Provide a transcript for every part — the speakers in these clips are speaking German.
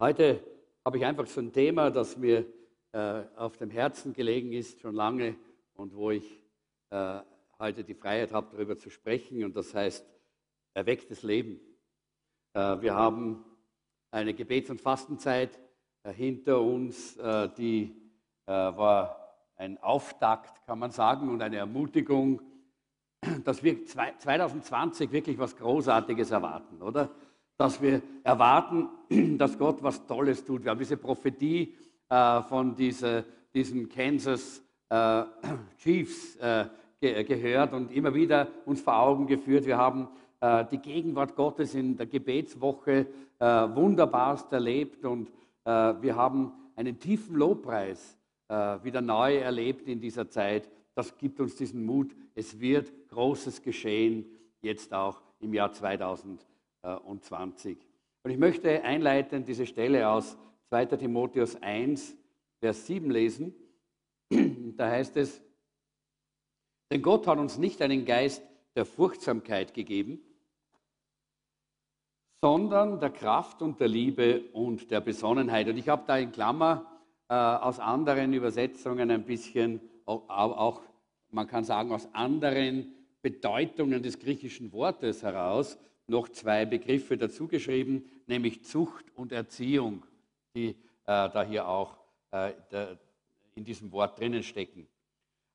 Heute habe ich einfach so ein Thema, das mir äh, auf dem Herzen gelegen ist, schon lange und wo ich äh, heute die Freiheit habe, darüber zu sprechen. Und das heißt erwecktes Leben. Äh, wir haben eine Gebets- und Fastenzeit äh, hinter uns, äh, die äh, war ein Auftakt, kann man sagen, und eine Ermutigung, dass wir 2020 wirklich was Großartiges erwarten, oder? Dass wir erwarten, dass Gott was Tolles tut. Wir haben diese Prophetie äh, von diese, diesen Kansas äh, Chiefs äh, ge gehört und immer wieder uns vor Augen geführt. Wir haben äh, die Gegenwart Gottes in der Gebetswoche äh, wunderbarst erlebt und äh, wir haben einen tiefen Lobpreis wieder neu erlebt in dieser Zeit. Das gibt uns diesen Mut. Es wird Großes geschehen, jetzt auch im Jahr 2020. Und ich möchte einleitend diese Stelle aus 2. Timotheus 1, Vers 7 lesen. Da heißt es, denn Gott hat uns nicht einen Geist der Furchtsamkeit gegeben, sondern der Kraft und der Liebe und der Besonnenheit. Und ich habe da in Klammer äh, aus anderen Übersetzungen ein bisschen, auch, auch, man kann sagen, aus anderen Bedeutungen des griechischen Wortes heraus noch zwei Begriffe dazugeschrieben, nämlich Zucht und Erziehung, die äh, da hier auch äh, der, in diesem Wort drinnen stecken.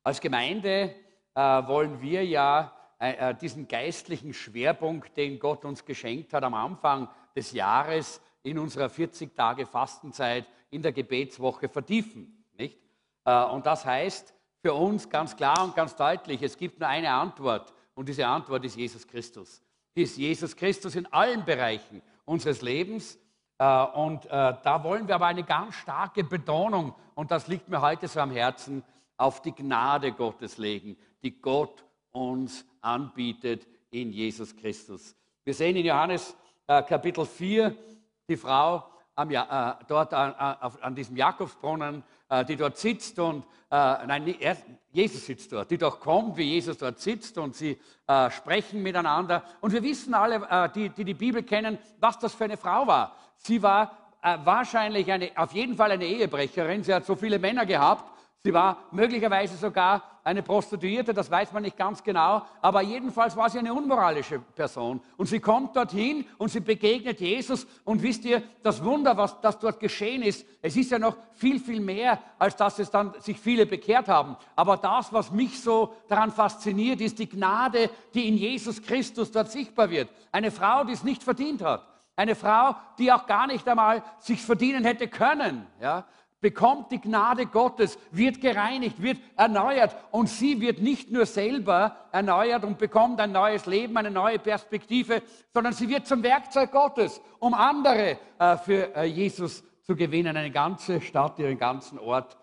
Als Gemeinde äh, wollen wir ja äh, äh, diesen geistlichen Schwerpunkt, den Gott uns geschenkt hat am Anfang des Jahres in unserer 40 Tage Fastenzeit in der Gebetswoche vertiefen. Nicht? Äh, und das heißt für uns ganz klar und ganz deutlich, es gibt nur eine Antwort und diese Antwort ist Jesus Christus. Ist Jesus Christus in allen Bereichen unseres Lebens. Äh, und da wollen wir aber eine ganz starke Betonung, und das liegt mir heute so am Herzen, auf die Gnade Gottes legen, die Gott uns anbietet in Jesus Christus. Wir sehen in Johannes äh, Kapitel 4 die Frau am, äh, dort an, an, diesem Jakobsbrunnen, äh, die dort sitzt und, äh, nein, er, Jesus sitzt dort, die doch kommt, wie Jesus dort sitzt und sie äh, sprechen miteinander. Und wir wissen alle, äh, die, die die Bibel kennen, was das für eine Frau war. Sie war wahrscheinlich eine, auf jeden Fall eine Ehebrecherin. Sie hat so viele Männer gehabt Sie war möglicherweise sogar eine Prostituierte, das weiß man nicht ganz genau, aber jedenfalls war sie eine unmoralische Person. Und sie kommt dorthin und sie begegnet Jesus und wisst ihr, das Wunder, was das dort geschehen ist, es ist ja noch viel, viel mehr, als dass es dann sich viele bekehrt haben. Aber das, was mich so daran fasziniert, ist die Gnade, die in Jesus Christus dort sichtbar wird. Eine Frau, die es nicht verdient hat. Eine Frau, die auch gar nicht einmal sich verdienen hätte können. Ja? Bekommt die Gnade Gottes, wird gereinigt, wird erneuert und sie wird nicht nur selber erneuert und bekommt ein neues Leben, eine neue Perspektive, sondern sie wird zum Werkzeug Gottes, um andere äh, für äh, Jesus zu gewinnen. Eine ganze Stadt, ihren ganzen Ort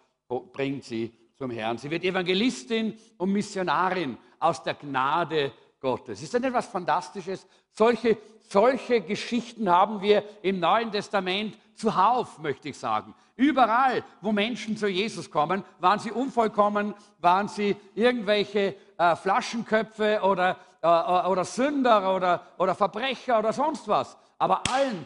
bringt sie zum Herrn. Sie wird Evangelistin und Missionarin aus der Gnade Gottes. Ist das nicht etwas Fantastisches? Solche, solche Geschichten haben wir im Neuen Testament zuhauf, möchte ich sagen. Überall, wo Menschen zu Jesus kommen, waren sie unvollkommen, waren sie irgendwelche äh, Flaschenköpfe oder, äh, äh, oder Sünder oder, oder Verbrecher oder sonst was. Aber allen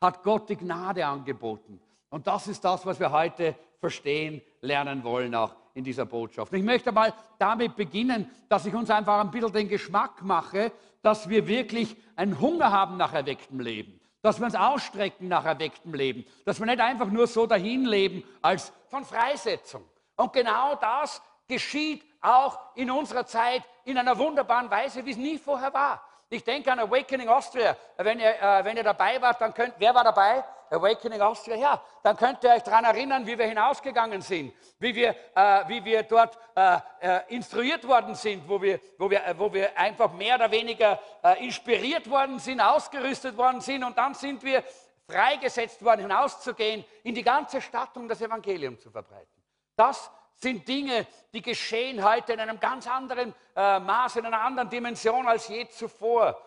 hat Gott die Gnade angeboten. Und das ist das, was wir heute verstehen, lernen wollen, auch in dieser Botschaft. ich möchte mal damit beginnen, dass ich uns einfach ein bisschen den Geschmack mache, dass wir wirklich einen Hunger haben nach erwecktem Leben dass wir uns ausstrecken nach erwecktem Leben, dass wir nicht einfach nur so dahin leben als von Freisetzung. Und genau das geschieht auch in unserer Zeit in einer wunderbaren Weise, wie es nie vorher war. Ich denke an Awakening Austria. Wenn ihr, äh, wenn ihr dabei wart, dann könnt, wer war dabei? Awakening Austria, ja. Dann könnt ihr euch daran erinnern, wie wir hinausgegangen sind, wie wir, äh, wie wir dort äh, äh instruiert worden sind, wo wir, wo, wir, äh, wo wir einfach mehr oder weniger äh, inspiriert worden sind, ausgerüstet worden sind und dann sind wir freigesetzt worden, hinauszugehen in die ganze Stadt, um das Evangelium zu verbreiten. Das sind Dinge, die geschehen heute in einem ganz anderen äh, Maß, in einer anderen Dimension als je zuvor.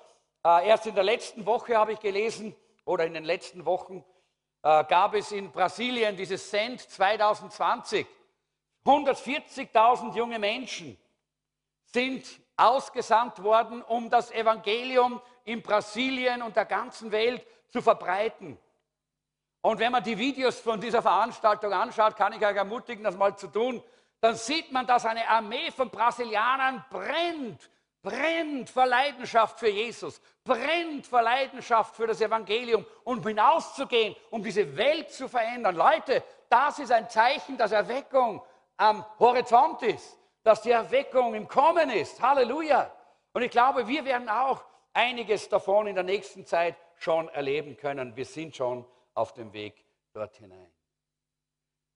Äh, erst in der letzten Woche habe ich gelesen, oder in den letzten Wochen, äh, gab es in Brasilien dieses Cent 2020. 140.000 junge Menschen sind ausgesandt worden, um das Evangelium in Brasilien und der ganzen Welt zu verbreiten. Und wenn man die Videos von dieser Veranstaltung anschaut, kann ich euch ermutigen, das mal zu tun, dann sieht man, dass eine Armee von Brasilianern brennt, brennt vor Leidenschaft für Jesus, brennt vor Leidenschaft für das Evangelium, um hinauszugehen, um diese Welt zu verändern. Leute, das ist ein Zeichen, dass Erweckung am Horizont ist, dass die Erweckung im Kommen ist. Halleluja. Und ich glaube, wir werden auch einiges davon in der nächsten Zeit schon erleben können. Wir sind schon auf dem Weg dort hinein.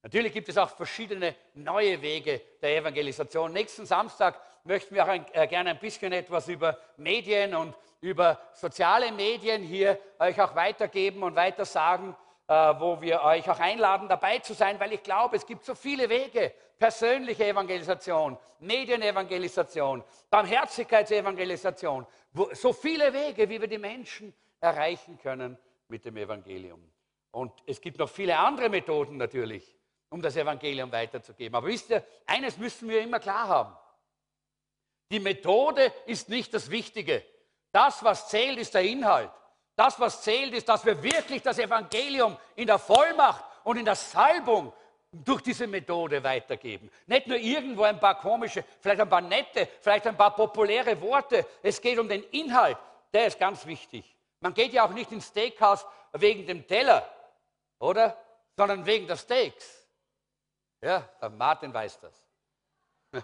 Natürlich gibt es auch verschiedene neue Wege der Evangelisation. Nächsten Samstag möchten wir auch ein, äh, gerne ein bisschen etwas über Medien und über soziale Medien hier euch auch weitergeben und weiter sagen, äh, wo wir euch auch einladen, dabei zu sein, weil ich glaube, es gibt so viele Wege. Persönliche Evangelisation, Medienevangelisation, Barmherzigkeitsevangelisation, so viele Wege, wie wir die Menschen erreichen können mit dem Evangelium. Und es gibt noch viele andere Methoden natürlich, um das Evangelium weiterzugeben. Aber wisst ihr, eines müssen wir immer klar haben. Die Methode ist nicht das Wichtige. Das, was zählt, ist der Inhalt. Das, was zählt, ist, dass wir wirklich das Evangelium in der Vollmacht und in der Salbung durch diese Methode weitergeben. Nicht nur irgendwo ein paar komische, vielleicht ein paar nette, vielleicht ein paar populäre Worte. Es geht um den Inhalt. Der ist ganz wichtig. Man geht ja auch nicht ins Steakhouse wegen dem Teller oder? Sondern wegen des Steaks. Ja, der Martin weiß das.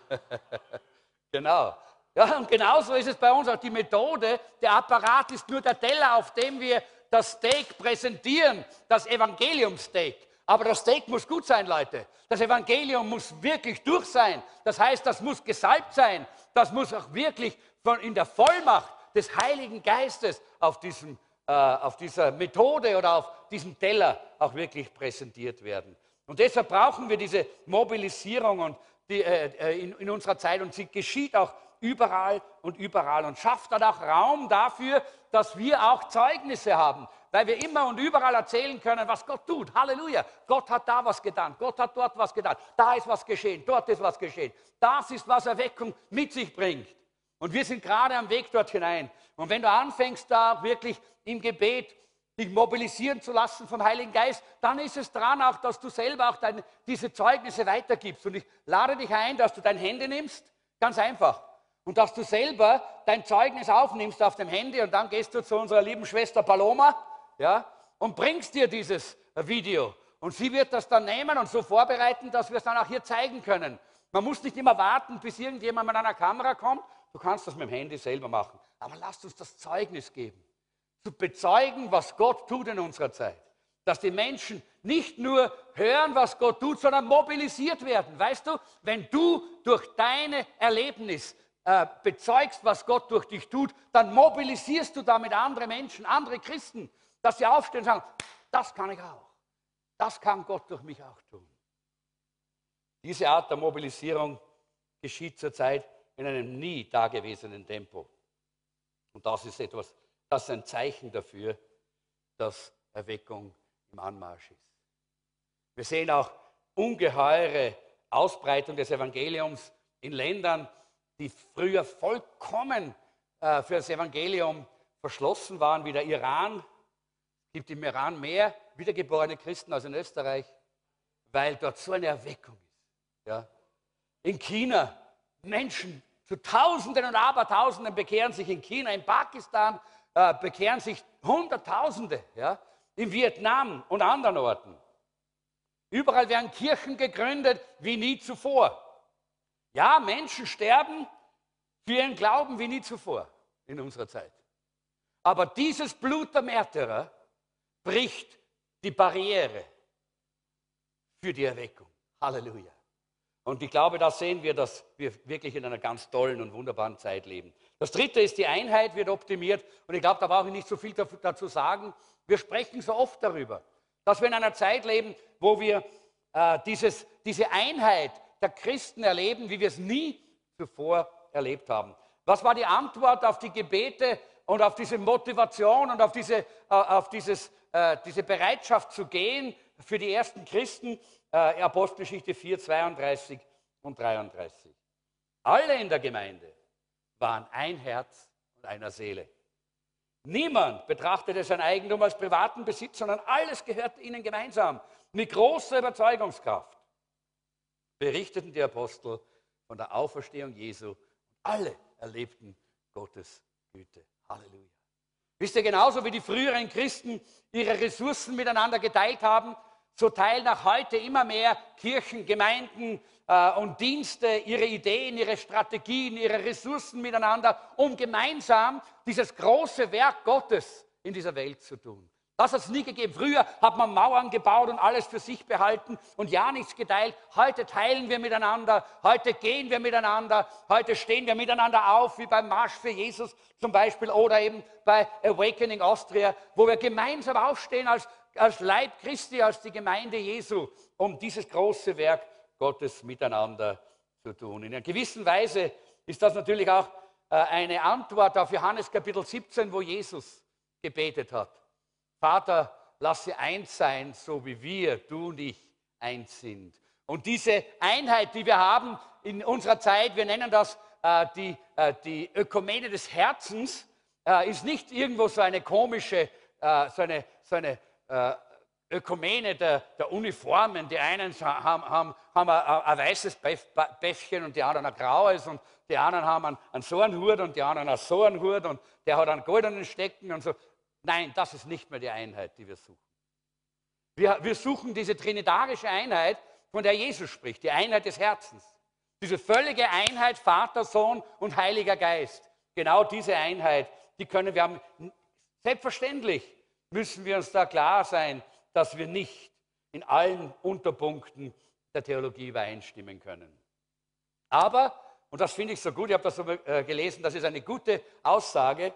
genau. Ja, und genauso ist es bei uns auch die Methode. Der Apparat ist nur der Teller, auf dem wir das Steak präsentieren, das Evangelium-Steak. Aber das Steak muss gut sein, Leute. Das Evangelium muss wirklich durch sein. Das heißt, das muss gesalbt sein. Das muss auch wirklich von, in der Vollmacht des Heiligen Geistes auf diesem äh, auf dieser Methode oder auf diesem Teller auch wirklich präsentiert werden. Und deshalb brauchen wir diese Mobilisierung und die, äh, äh, in, in unserer Zeit und sie geschieht auch überall und überall und schafft dann auch Raum dafür, dass wir auch Zeugnisse haben, weil wir immer und überall erzählen können, was Gott tut. Halleluja. Gott hat da was getan, Gott hat dort was getan, da ist was geschehen, dort ist was geschehen. Das ist, was Erweckung mit sich bringt. Und wir sind gerade am Weg dort hinein. Und wenn du anfängst, da wirklich im Gebet dich mobilisieren zu lassen vom Heiligen Geist, dann ist es dran auch, dass du selber auch deine, diese Zeugnisse weitergibst. Und ich lade dich ein, dass du dein Handy nimmst, ganz einfach. Und dass du selber dein Zeugnis aufnimmst auf dem Handy und dann gehst du zu unserer lieben Schwester Paloma ja, und bringst dir dieses Video. Und sie wird das dann nehmen und so vorbereiten, dass wir es dann auch hier zeigen können. Man muss nicht immer warten, bis irgendjemand mit einer Kamera kommt, Du kannst das mit dem Handy selber machen. Aber lasst uns das Zeugnis geben. Zu bezeugen, was Gott tut in unserer Zeit. Dass die Menschen nicht nur hören, was Gott tut, sondern mobilisiert werden. Weißt du, wenn du durch deine Erlebnis äh, bezeugst, was Gott durch dich tut, dann mobilisierst du damit andere Menschen, andere Christen, dass sie aufstehen und sagen, das kann ich auch. Das kann Gott durch mich auch tun. Diese Art der Mobilisierung geschieht zurzeit in einem nie dagewesenen Tempo. Und das ist etwas, das ist ein Zeichen dafür, dass Erweckung im Anmarsch ist. Wir sehen auch ungeheure Ausbreitung des Evangeliums in Ländern, die früher vollkommen äh, für das Evangelium verschlossen waren, wie der Iran. Es gibt im Iran mehr wiedergeborene Christen als in Österreich, weil dort so eine Erweckung ist. Ja. In China Menschen zu Tausenden und Abertausenden bekehren sich in China, in Pakistan äh, bekehren sich Hunderttausende, ja, in Vietnam und anderen Orten. Überall werden Kirchen gegründet wie nie zuvor. Ja, Menschen sterben für ihren Glauben wie nie zuvor in unserer Zeit. Aber dieses Blut der Märtyrer bricht die Barriere für die Erweckung. Halleluja. Und ich glaube, da sehen wir, dass wir wirklich in einer ganz tollen und wunderbaren Zeit leben. Das dritte ist, die Einheit wird optimiert. Und ich glaube, da brauche ich nicht so viel dazu sagen. Wir sprechen so oft darüber, dass wir in einer Zeit leben, wo wir äh, dieses, diese Einheit der Christen erleben, wie wir es nie zuvor erlebt haben. Was war die Antwort auf die Gebete und auf diese Motivation und auf diese, äh, auf dieses, äh, diese Bereitschaft zu gehen für die ersten Christen? Äh, Apostelgeschichte 4, 32 und 33. Alle in der Gemeinde waren ein Herz und einer Seele. Niemand betrachtete sein Eigentum als privaten Besitz, sondern alles gehört ihnen gemeinsam. Mit großer Überzeugungskraft berichteten die Apostel von der Auferstehung Jesu. Alle erlebten Gottes Güte. Halleluja. Wisst ihr, genauso wie die früheren Christen ihre Ressourcen miteinander geteilt haben, so teilen auch heute immer mehr Kirchen, Gemeinden äh, und Dienste ihre Ideen, ihre Strategien, ihre Ressourcen miteinander, um gemeinsam dieses große Werk Gottes in dieser Welt zu tun. Das hat es nie gegeben. Früher hat man Mauern gebaut und alles für sich behalten und ja nichts geteilt. Heute teilen wir miteinander, heute gehen wir miteinander, heute stehen wir miteinander auf, wie beim Marsch für Jesus zum Beispiel oder eben bei Awakening Austria, wo wir gemeinsam aufstehen als, als Leib Christi, als die Gemeinde Jesu, um dieses große Werk Gottes miteinander zu tun. In einer gewissen Weise ist das natürlich auch äh, eine Antwort auf Johannes Kapitel 17, wo Jesus gebetet hat. Vater, lass sie eins sein, so wie wir, du und ich, eins sind. Und diese Einheit, die wir haben in unserer Zeit, wir nennen das äh, die, äh, die Ökumene des Herzens, äh, ist nicht irgendwo so eine komische, äh, so eine, so eine äh, Ökumene der, der, Uniformen. Die einen haben, haben, haben ein, ein, weißes Bäffchen und die anderen ein graues und die anderen haben einen, einen so einen Hut und die anderen einen so einen Hut und der hat einen goldenen Stecken und so. Nein, das ist nicht mehr die Einheit, die wir suchen. Wir, wir suchen diese trinitarische Einheit, von der Jesus spricht, die Einheit des Herzens. Diese völlige Einheit Vater, Sohn und Heiliger Geist. Genau diese Einheit, die können wir haben. Selbstverständlich müssen wir uns da klar sein, dass wir nicht in allen Unterpunkten der Theologie übereinstimmen können. Aber, und das finde ich so gut, ich habe das so äh, gelesen, das ist eine gute Aussage,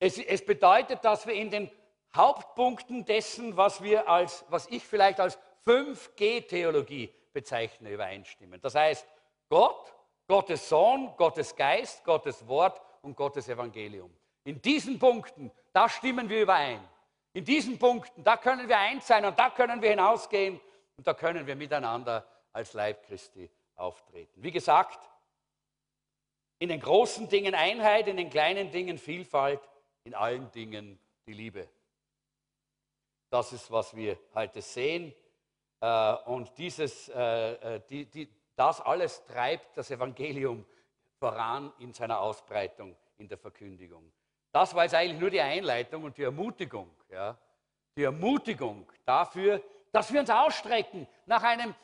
es, es bedeutet, dass wir in den Hauptpunkten dessen, was wir als, was ich vielleicht als 5G-Theologie bezeichne, übereinstimmen. Das heißt, Gott, Gottes Sohn, Gottes Geist, Gottes Wort und Gottes Evangelium. In diesen Punkten, da stimmen wir überein. In diesen Punkten, da können wir eins sein und da können wir hinausgehen und da können wir miteinander als Leib Christi auftreten. Wie gesagt, in den großen Dingen Einheit, in den kleinen Dingen Vielfalt, in allen Dingen die Liebe. Das ist, was wir heute sehen. Äh, und dieses, äh, äh, die, die, das alles treibt das Evangelium voran in seiner Ausbreitung, in der Verkündigung. Das war jetzt eigentlich nur die Einleitung und die Ermutigung. Ja? Die Ermutigung dafür, dass wir uns ausstrecken nach einem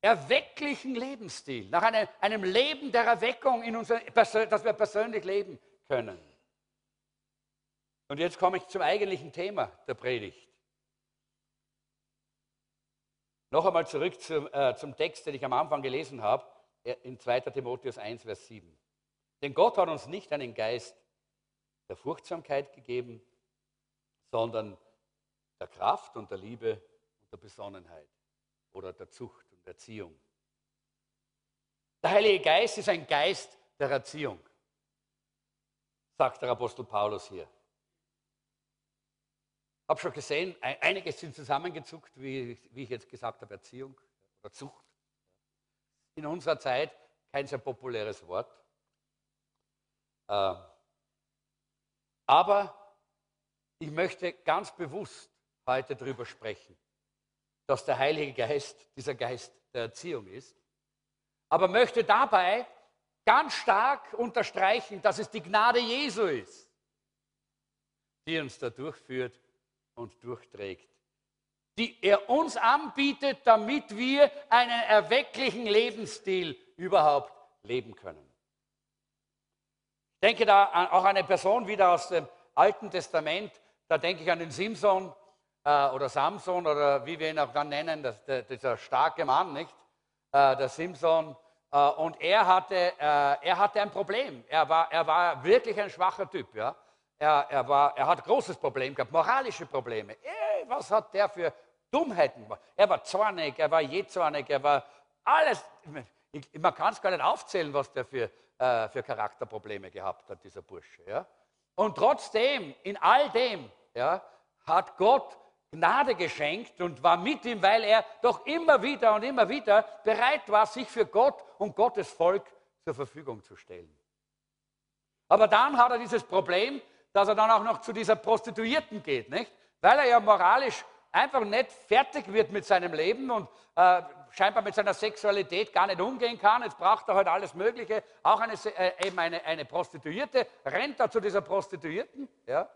erwecklichen Lebensstil, nach einem, einem Leben der Erweckung, in unser, dass wir persönlich leben können. Und jetzt komme ich zum eigentlichen Thema der Predigt. Noch einmal zurück zum, äh, zum Text, den ich am Anfang gelesen habe, äh, in 2. Timotheus 1, Vers 7. Denn Gott hat uns nicht einen Geist der Furchtsamkeit gegeben, sondern der Kraft und der Liebe und der Besonnenheit oder der Zucht und Erziehung. Der Heilige Geist ist ein Geist der Erziehung, sagt der Apostel Paulus hier habe schon gesehen, einige sind zusammengezuckt, wie, wie ich jetzt gesagt habe, Erziehung oder Zucht. In unserer Zeit kein sehr populäres Wort. Ähm, aber ich möchte ganz bewusst heute darüber sprechen, dass der Heilige Geist dieser Geist der Erziehung ist, aber möchte dabei ganz stark unterstreichen, dass es die Gnade Jesu ist, die uns da durchführt und durchträgt, die er uns anbietet, damit wir einen erwecklichen Lebensstil überhaupt leben können. Ich denke da auch an eine Person wieder aus dem Alten Testament, da denke ich an den Simson äh, oder Samson oder wie wir ihn auch dann nennen, das, der, dieser starke Mann, nicht? Äh, der Simson. Äh, und er hatte, äh, er hatte ein Problem. Er war, er war wirklich ein schwacher Typ. Ja? Er, er, war, er hat großes Problem gehabt, moralische Probleme. Ey, was hat der für Dummheiten gemacht? Er war zornig, er war jähzornig, er war alles. Man kann es gar nicht aufzählen, was der für, äh, für Charakterprobleme gehabt hat, dieser Bursche. Ja? Und trotzdem, in all dem, ja, hat Gott Gnade geschenkt und war mit ihm, weil er doch immer wieder und immer wieder bereit war, sich für Gott und Gottes Volk zur Verfügung zu stellen. Aber dann hat er dieses Problem, dass er dann auch noch zu dieser Prostituierten geht, nicht? Weil er ja moralisch einfach nicht fertig wird mit seinem Leben und äh, scheinbar mit seiner Sexualität gar nicht umgehen kann. Jetzt braucht er halt alles Mögliche. Auch eine, äh, eben eine, eine Prostituierte, rennt er zu dieser Prostituierten. Ja?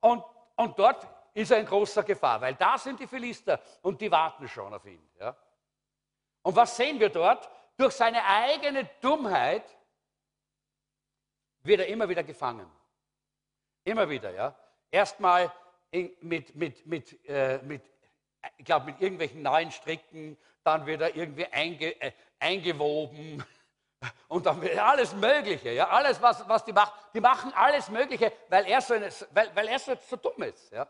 Und, und dort ist er in großer Gefahr, weil da sind die Philister und die warten schon auf ihn. Ja? Und was sehen wir dort? Durch seine eigene Dummheit wird er immer wieder gefangen. Immer wieder, ja. Erstmal mit, mit, mit, äh, mit ich glaube, mit irgendwelchen neuen Stricken, dann wird er irgendwie einge, äh, eingewoben und dann wird alles Mögliche, ja, alles, was, was die machen, die machen alles Mögliche, weil er so, eine, weil, weil er so, so dumm ist, ja.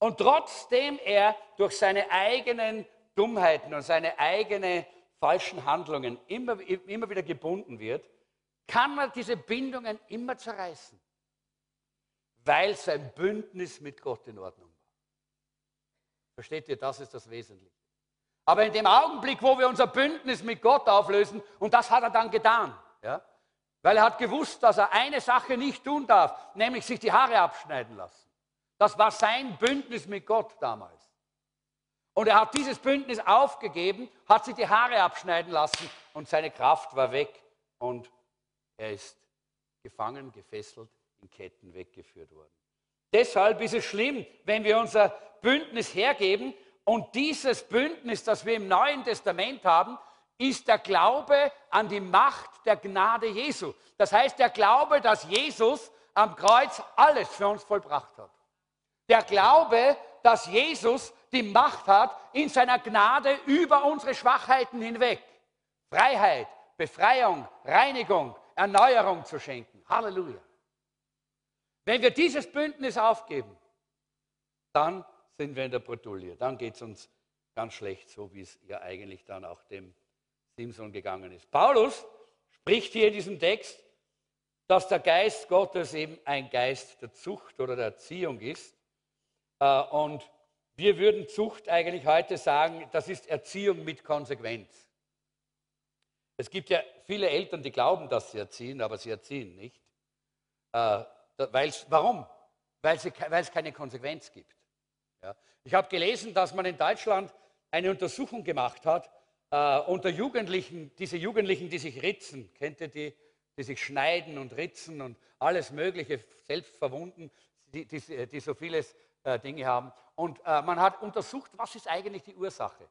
Und trotzdem er durch seine eigenen Dummheiten und seine eigenen falschen Handlungen immer, immer wieder gebunden wird, kann man diese Bindungen immer zerreißen, weil sein Bündnis mit Gott in Ordnung war. Versteht ihr, das ist das Wesentliche. Aber in dem Augenblick, wo wir unser Bündnis mit Gott auflösen, und das hat er dann getan, ja, weil er hat gewusst, dass er eine Sache nicht tun darf, nämlich sich die Haare abschneiden lassen. Das war sein Bündnis mit Gott damals. Und er hat dieses Bündnis aufgegeben, hat sich die Haare abschneiden lassen und seine Kraft war weg und er ist gefangen, gefesselt, Ketten weggeführt worden. Deshalb ist es schlimm, wenn wir unser Bündnis hergeben und dieses Bündnis, das wir im Neuen Testament haben, ist der Glaube an die Macht der Gnade Jesu. Das heißt, der Glaube, dass Jesus am Kreuz alles für uns vollbracht hat. Der Glaube, dass Jesus die Macht hat, in seiner Gnade über unsere Schwachheiten hinweg Freiheit, Befreiung, Reinigung, Erneuerung zu schenken. Halleluja. Wenn wir dieses Bündnis aufgeben, dann sind wir in der Bretouille. Dann geht es uns ganz schlecht, so wie es ja eigentlich dann auch dem Simson gegangen ist. Paulus spricht hier in diesem Text, dass der Geist Gottes eben ein Geist der Zucht oder der Erziehung ist. Äh, und wir würden Zucht eigentlich heute sagen, das ist Erziehung mit Konsequenz. Es gibt ja viele Eltern, die glauben, dass sie erziehen, aber sie erziehen nicht. Äh, warum? Weil, es keine Konsequenz gibt. Ja. Ich habe gelesen, dass man in Deutschland eine Untersuchung gemacht hat äh, unter Jugendlichen, diese Jugendlichen, die sich ritzen, kennt ihr die, die sich schneiden und ritzen und alles Mögliche, selbst verwunden, die, die, die so vieles äh, Dinge haben. Und äh, man hat untersucht, was ist eigentlich die Ursache.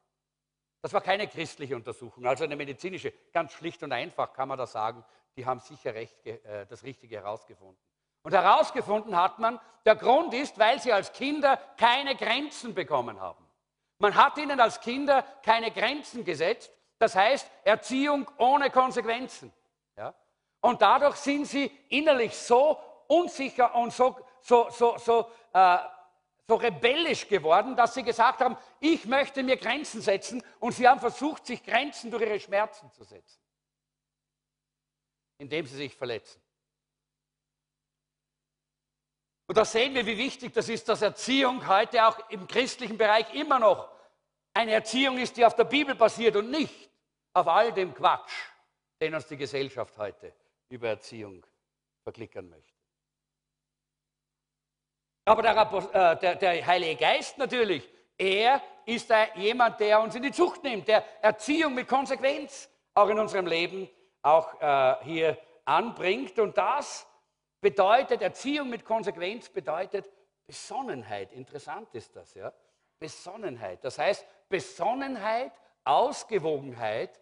Das war keine christliche Untersuchung, also eine medizinische. Ganz schlicht und einfach kann man da sagen, die haben sicher recht, äh, das Richtige herausgefunden. Und herausgefunden hat man, der Grund ist, weil sie als Kinder keine Grenzen bekommen haben. Man hat ihnen als Kinder keine Grenzen gesetzt, das heißt Erziehung ohne Konsequenzen. Ja? Und dadurch sind sie innerlich so unsicher und so, so, so, so äh, so rebellisch geworden, dass sie gesagt haben, ich möchte mir Grenzen setzen und sie haben versucht, sich Grenzen durch ihre Schmerzen zu setzen, indem sie sich verletzen. Und da sehen wir, wie wichtig das ist, dass Erziehung heute auch im christlichen Bereich immer noch eine Erziehung ist, die auf der Bibel basiert und nicht auf all dem Quatsch, den uns die Gesellschaft heute über Erziehung verklickern möchte. Aber der, äh, der, der Heilige Geist natürlich, er ist jemand, der uns in die Zucht nimmt, der Erziehung mit Konsequenz auch in unserem Leben auch äh, hier anbringt. Und das bedeutet, Erziehung mit Konsequenz bedeutet Besonnenheit. Interessant ist das, ja. Besonnenheit. Das heißt, Besonnenheit, Ausgewogenheit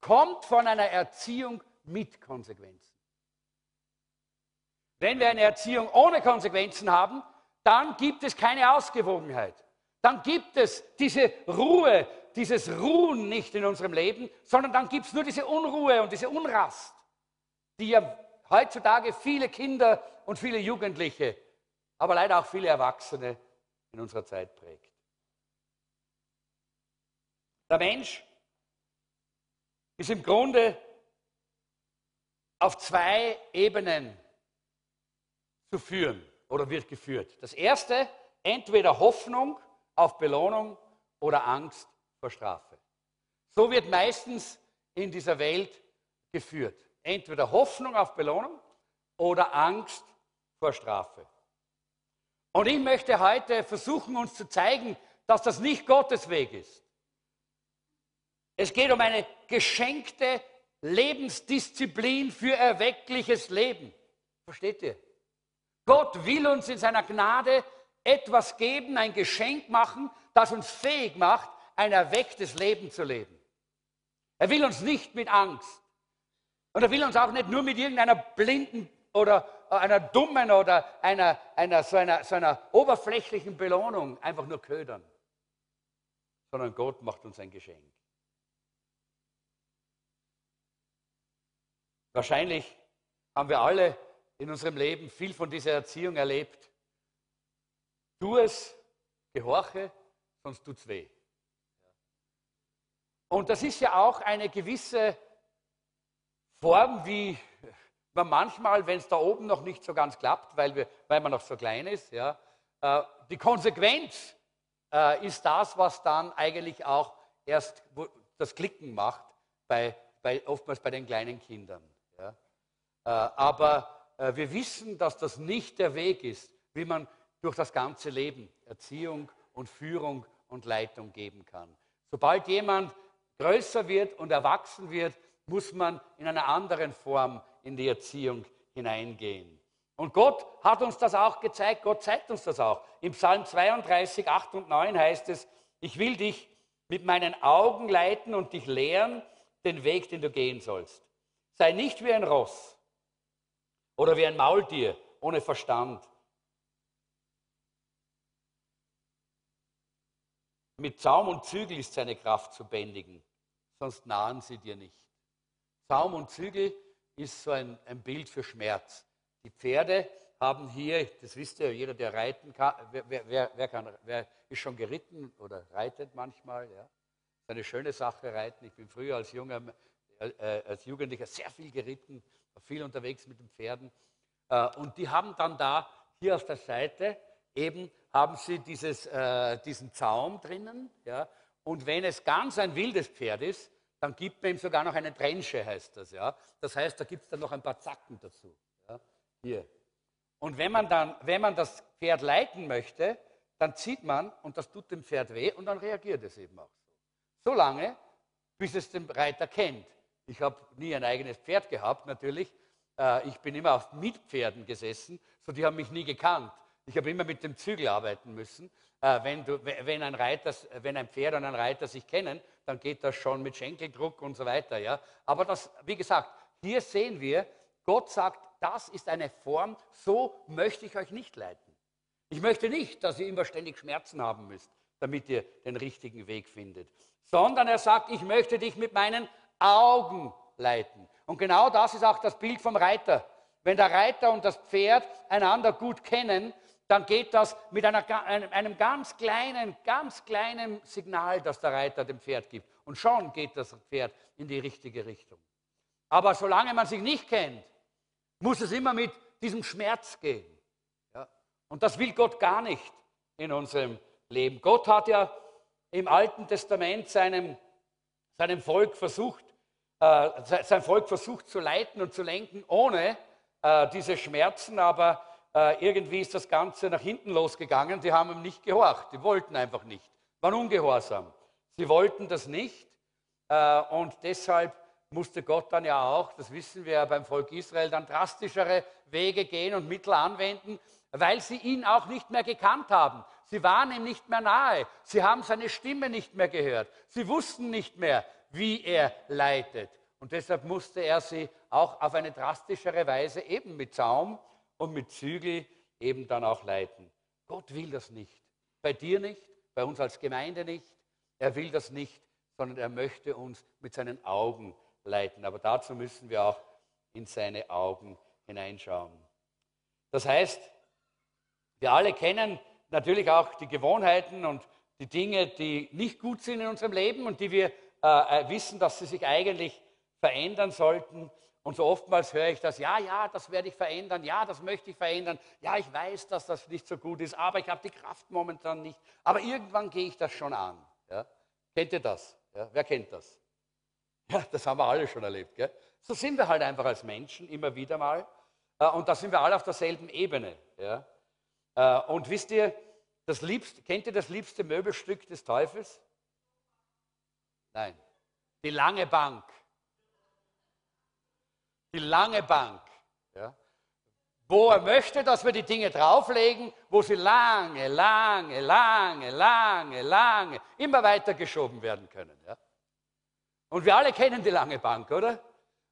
kommt von einer Erziehung mit Konsequenz. Wenn wir eine Erziehung ohne Konsequenzen haben, dann gibt es keine Ausgewogenheit. Dann gibt es diese Ruhe, dieses Ruhen nicht in unserem Leben, sondern dann gibt es nur diese Unruhe und diese Unrast, die ja heutzutage viele Kinder und viele Jugendliche, aber leider auch viele Erwachsene in unserer Zeit prägt. Der Mensch ist im Grunde auf zwei Ebenen zu führen oder wird geführt. Das erste, entweder Hoffnung auf Belohnung oder Angst vor Strafe. So wird meistens in dieser Welt geführt. Entweder Hoffnung auf Belohnung oder Angst vor Strafe. Und ich möchte heute versuchen, uns zu zeigen, dass das nicht Gottes Weg ist. Es geht um eine geschenkte Lebensdisziplin für erweckliches Leben. Versteht ihr? Gott will uns in seiner Gnade etwas geben, ein Geschenk machen, das uns fähig macht, ein erwecktes Leben zu leben. Er will uns nicht mit Angst. Und er will uns auch nicht nur mit irgendeiner blinden oder einer dummen oder einer, einer, so, einer, so einer oberflächlichen Belohnung einfach nur ködern. Sondern Gott macht uns ein Geschenk. Wahrscheinlich haben wir alle in unserem Leben viel von dieser Erziehung erlebt. Tu es, gehorche, sonst tut es weh. Und das ist ja auch eine gewisse Form, wie man manchmal, wenn es da oben noch nicht so ganz klappt, weil, wir, weil man noch so klein ist, ja, äh, die Konsequenz äh, ist das, was dann eigentlich auch erst das Klicken macht, bei, bei, oftmals bei den kleinen Kindern. Ja. Äh, aber äh, wir wissen, dass das nicht der Weg ist, wie man durch das ganze Leben Erziehung und Führung und Leitung geben kann. Sobald jemand größer wird und erwachsen wird, muss man in einer anderen Form in die Erziehung hineingehen. Und Gott hat uns das auch gezeigt, Gott zeigt uns das auch. Im Psalm 32, 8 und 9 heißt es, ich will dich mit meinen Augen leiten und dich lehren, den Weg, den du gehen sollst. Sei nicht wie ein Ross oder wie ein Maultier ohne Verstand. Mit Zaum und Zügel ist seine Kraft zu bändigen sonst nahen sie dir nicht. Zaum und Zügel ist so ein, ein Bild für Schmerz. Die Pferde haben hier, das wisst ihr, jeder, der reiten kann, wer, wer, wer, kann, wer ist schon geritten oder reitet manchmal? Ja? Ist eine schöne Sache, reiten. Ich bin früher als, junger, äh, als Jugendlicher sehr viel geritten, viel unterwegs mit den Pferden. Äh, und die haben dann da, hier auf der Seite, eben haben sie dieses, äh, diesen Zaum drinnen. Ja? Und wenn es ganz ein wildes Pferd ist, dann gibt man ihm sogar noch eine Trenche, heißt das. Ja? Das heißt, da gibt es dann noch ein paar Zacken dazu. Ja? Hier. Und wenn man dann, wenn man das Pferd leiten möchte, dann zieht man und das tut dem Pferd weh und dann reagiert es eben auch so. So lange, bis es den Reiter kennt. Ich habe nie ein eigenes Pferd gehabt, natürlich. Äh, ich bin immer auf Mietpferden gesessen, so die haben mich nie gekannt. Ich habe immer mit dem Zügel arbeiten müssen. Äh, wenn, du, wenn, ein Reiter, wenn ein Pferd und ein Reiter sich kennen, dann geht das schon mit Schenkeldruck und so weiter. Ja? Aber das, wie gesagt, hier sehen wir, Gott sagt, das ist eine Form, so möchte ich euch nicht leiten. Ich möchte nicht, dass ihr immer ständig Schmerzen haben müsst, damit ihr den richtigen Weg findet. Sondern er sagt, ich möchte dich mit meinen Augen leiten. Und genau das ist auch das Bild vom Reiter. Wenn der Reiter und das Pferd einander gut kennen, dann geht das mit einer, einem ganz kleinen, ganz kleinen Signal, das der Reiter dem Pferd gibt. Und schon geht das Pferd in die richtige Richtung. Aber solange man sich nicht kennt, muss es immer mit diesem Schmerz gehen. Ja? Und das will Gott gar nicht in unserem Leben. Gott hat ja im Alten Testament seinem, seinem Volk versucht, äh, sein Volk versucht zu leiten und zu lenken ohne äh, diese Schmerzen, aber äh, irgendwie ist das Ganze nach hinten losgegangen. Die haben ihm nicht gehorcht. Die wollten einfach nicht. Waren ungehorsam. Sie wollten das nicht. Äh, und deshalb musste Gott dann ja auch, das wissen wir ja beim Volk Israel, dann drastischere Wege gehen und Mittel anwenden, weil sie ihn auch nicht mehr gekannt haben. Sie waren ihm nicht mehr nahe. Sie haben seine Stimme nicht mehr gehört. Sie wussten nicht mehr, wie er leitet. Und deshalb musste er sie auch auf eine drastischere Weise eben mit Zaum und mit Zügel eben dann auch leiten. Gott will das nicht. Bei dir nicht, bei uns als Gemeinde nicht. Er will das nicht, sondern er möchte uns mit seinen Augen leiten. Aber dazu müssen wir auch in seine Augen hineinschauen. Das heißt, wir alle kennen natürlich auch die Gewohnheiten und die Dinge, die nicht gut sind in unserem Leben und die wir äh, äh wissen, dass sie sich eigentlich verändern sollten. Und so oftmals höre ich das, ja, ja, das werde ich verändern, ja, das möchte ich verändern, ja, ich weiß, dass das nicht so gut ist, aber ich habe die Kraft momentan nicht. Aber irgendwann gehe ich das schon an. Ja? Kennt ihr das? Ja? Wer kennt das? Ja, das haben wir alle schon erlebt. Gell? So sind wir halt einfach als Menschen immer wieder mal. Äh, und da sind wir alle auf derselben Ebene. Ja? Äh, und wisst ihr, das liebste, kennt ihr das liebste Möbelstück des Teufels? Nein. Die lange Bank. Die lange Bank. Ja? Wo er möchte, dass wir die Dinge drauflegen, wo sie lange, lange, lange, lange, lange immer weiter geschoben werden können. Ja? Und wir alle kennen die lange Bank, oder?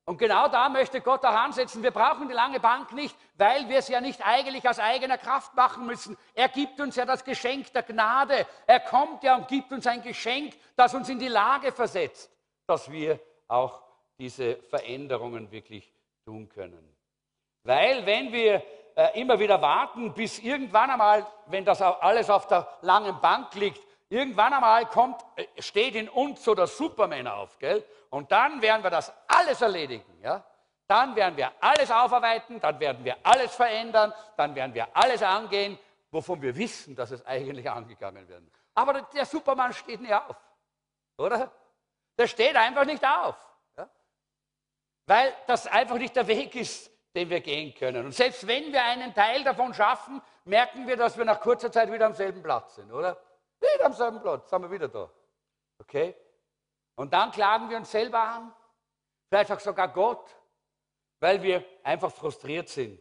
Und genau da möchte Gott auch ansetzen. Wir brauchen die lange Bank nicht, weil wir es ja nicht eigentlich aus eigener Kraft machen müssen. Er gibt uns ja das Geschenk der Gnade. Er kommt ja und gibt uns ein Geschenk, das uns in die Lage versetzt, dass wir auch diese Veränderungen wirklich tun können. Weil wenn wir äh, immer wieder warten, bis irgendwann einmal, wenn das alles auf der langen Bank liegt, irgendwann einmal kommt, äh, steht in uns so der Superman auf, gell? Und dann werden wir das alles erledigen. Ja? Dann werden wir alles aufarbeiten, dann werden wir alles verändern, dann werden wir alles angehen, wovon wir wissen, dass es eigentlich angegangen wird. Aber der Supermann steht nicht auf, oder? Der steht einfach nicht auf. Weil das einfach nicht der Weg ist, den wir gehen können. Und selbst wenn wir einen Teil davon schaffen, merken wir, dass wir nach kurzer Zeit wieder am selben Platz sind, oder? Wieder am selben Platz, sind wir wieder da. Okay? Und dann klagen wir uns selber an, vielleicht auch sogar Gott, weil wir einfach frustriert sind.